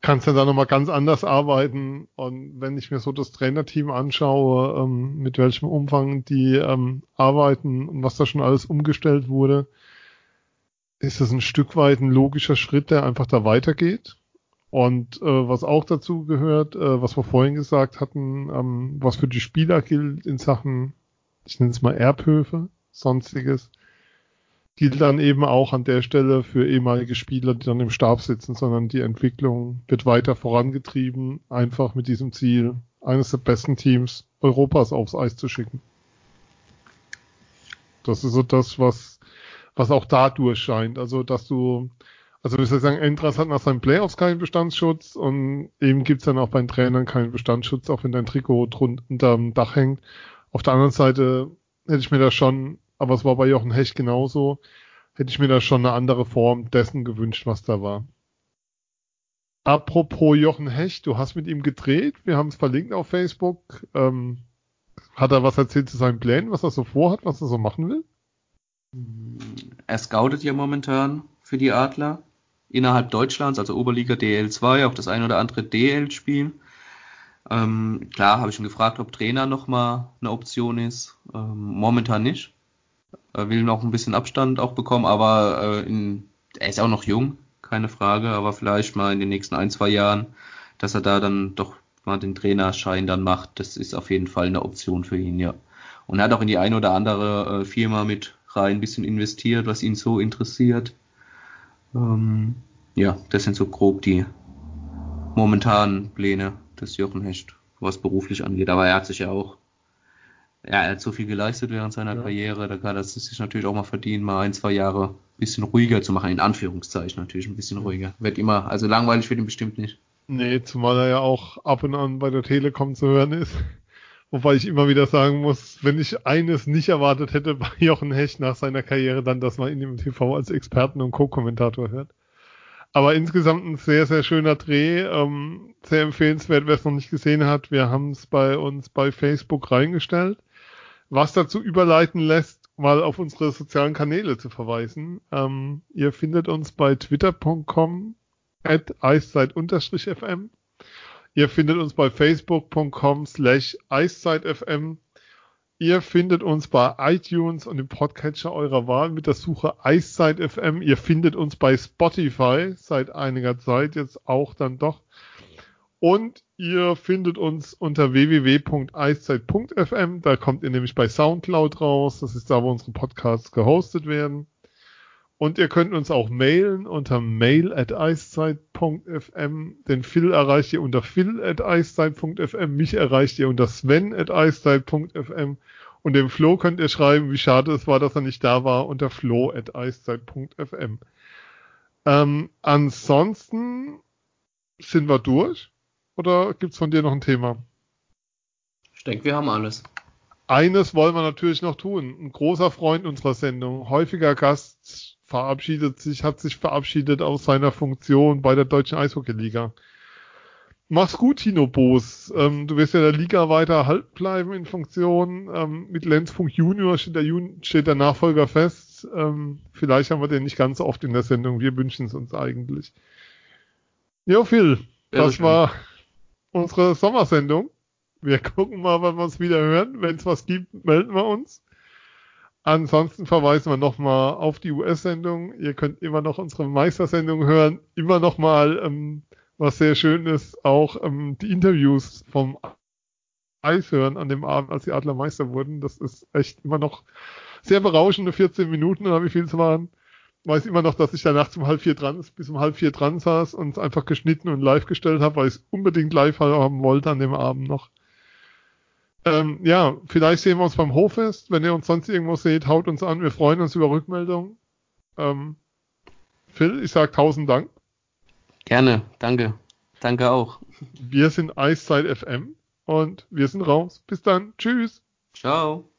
kannst dann da nochmal ganz anders arbeiten. Und wenn ich mir so das Trainerteam anschaue, ähm, mit welchem Umfang die ähm, arbeiten und was da schon alles umgestellt wurde, ist das ein Stück weit ein logischer Schritt, der einfach da weitergeht. Und äh, was auch dazu gehört, äh, was wir vorhin gesagt hatten, ähm, was für die Spieler gilt in Sachen, ich nenne es mal Erbhöfe, sonstiges, gilt dann eben auch an der Stelle für ehemalige Spieler, die dann im Stab sitzen, sondern die Entwicklung wird weiter vorangetrieben, einfach mit diesem Ziel, eines der besten Teams Europas aufs Eis zu schicken. Das ist so das, was, was auch da durchscheint. Also, dass du, also ich sagen, Endras hat nach seinen Playoffs keinen Bestandsschutz und eben gibt's dann auch bei den Trainern keinen Bestandsschutz, auch wenn dein Trikot unterm Dach hängt. Auf der anderen Seite hätte ich mir da schon aber es war bei Jochen Hecht genauso. Hätte ich mir da schon eine andere Form dessen gewünscht, was da war. Apropos Jochen Hecht, du hast mit ihm gedreht, wir haben es verlinkt auf Facebook. Ähm, hat er was erzählt zu seinen Plänen, was er so vorhat, was er so machen will? Er scoutet ja momentan für die Adler innerhalb Deutschlands, also Oberliga DL2, auch das ein oder andere DL-Spiel. Ähm, klar, habe ich ihn gefragt, ob Trainer nochmal eine Option ist. Ähm, momentan nicht. Will noch ein bisschen Abstand auch bekommen, aber äh, in, er ist auch noch jung, keine Frage, aber vielleicht mal in den nächsten ein, zwei Jahren, dass er da dann doch mal den Trainerschein dann macht, das ist auf jeden Fall eine Option für ihn, ja. Und er hat auch in die eine oder andere äh, Firma mit rein ein bisschen investiert, was ihn so interessiert. Ähm, ja, das sind so grob die momentanen Pläne des Jochen Hecht, was beruflich angeht. Aber er hat sich ja auch ja, er hat so viel geleistet während seiner ja. Karriere, da kann er sich natürlich auch mal verdienen, mal ein, zwei Jahre ein bisschen ruhiger zu machen, in Anführungszeichen natürlich ein bisschen ruhiger. Wird immer, also langweilig wird ihm bestimmt nicht. Nee, zumal er ja auch ab und an bei der Telekom zu hören ist. (laughs) Wobei ich immer wieder sagen muss, wenn ich eines nicht erwartet hätte bei (laughs) Jochen Hecht nach seiner Karriere, dann, dass man ihn im TV als Experten und Co-Kommentator hört. Aber insgesamt ein sehr, sehr schöner Dreh. Ähm, sehr empfehlenswert, wer es noch nicht gesehen hat. Wir haben es bei uns bei Facebook reingestellt was dazu überleiten lässt, mal auf unsere sozialen Kanäle zu verweisen. Ähm, ihr findet uns bei twitter.com at eiszeit-fm. Ihr findet uns bei facebook.com slash eiszeit-fm. Ihr findet uns bei iTunes und im Podcatcher eurer Wahl mit der Suche Eiszeit FM. Ihr findet uns bei Spotify seit einiger Zeit jetzt auch dann doch. Und ihr findet uns unter www.eiszeit.fm. Da kommt ihr nämlich bei Soundcloud raus. Das ist da, wo unsere Podcasts gehostet werden. Und ihr könnt uns auch mailen unter mail at eiszeit.fm. Den Phil erreicht ihr unter phil at eiszeit.fm. Mich erreicht ihr unter sven at eiszeit.fm. Und dem Flo könnt ihr schreiben, wie schade es war, dass er nicht da war, unter flo at eiszeit.fm. Ähm, ansonsten sind wir durch. Oder gibt es von dir noch ein Thema? Ich denke, wir haben alles. Eines wollen wir natürlich noch tun. Ein großer Freund unserer Sendung, häufiger Gast, verabschiedet sich, hat sich verabschiedet aus seiner Funktion bei der Deutschen Eishockeyliga. Mach's gut, Tino Boos. Ähm, du wirst ja der Liga weiter erhalten bleiben in Funktion. Ähm, mit Lenzfunk Junior steht der, Jun steht der Nachfolger fest. Ähm, vielleicht haben wir den nicht ganz so oft in der Sendung. Wir wünschen es uns eigentlich. Jo, Phil, das war unsere Sommersendung. Wir (laughs) gucken mal, wann wir uns wieder hören. Wenn es was gibt, melden wir uns. Ansonsten verweisen wir nochmal auf die US-Sendung. Ihr könnt immer noch unsere Meistersendung hören. Immer nochmal, ähm, was sehr schön ist, auch ähm, die Interviews vom Eis hören an dem Abend, als die Adler Meister wurden. Das ist echt immer noch sehr berauschende 14 Minuten oder wie viel es waren. Weiß immer noch, dass ich danach zum halb vier dran, bis um halb vier dran saß und es einfach geschnitten und live gestellt habe, weil ich es unbedingt live haben wollte an dem Abend noch. Ähm, ja, vielleicht sehen wir uns beim Hoffest. Wenn ihr uns sonst irgendwo seht, haut uns an. Wir freuen uns über Rückmeldungen. Ähm, Phil, ich sag tausend Dank. Gerne, danke. Danke auch. Wir sind Eiszeit FM und wir sind raus. Bis dann. Tschüss. Ciao.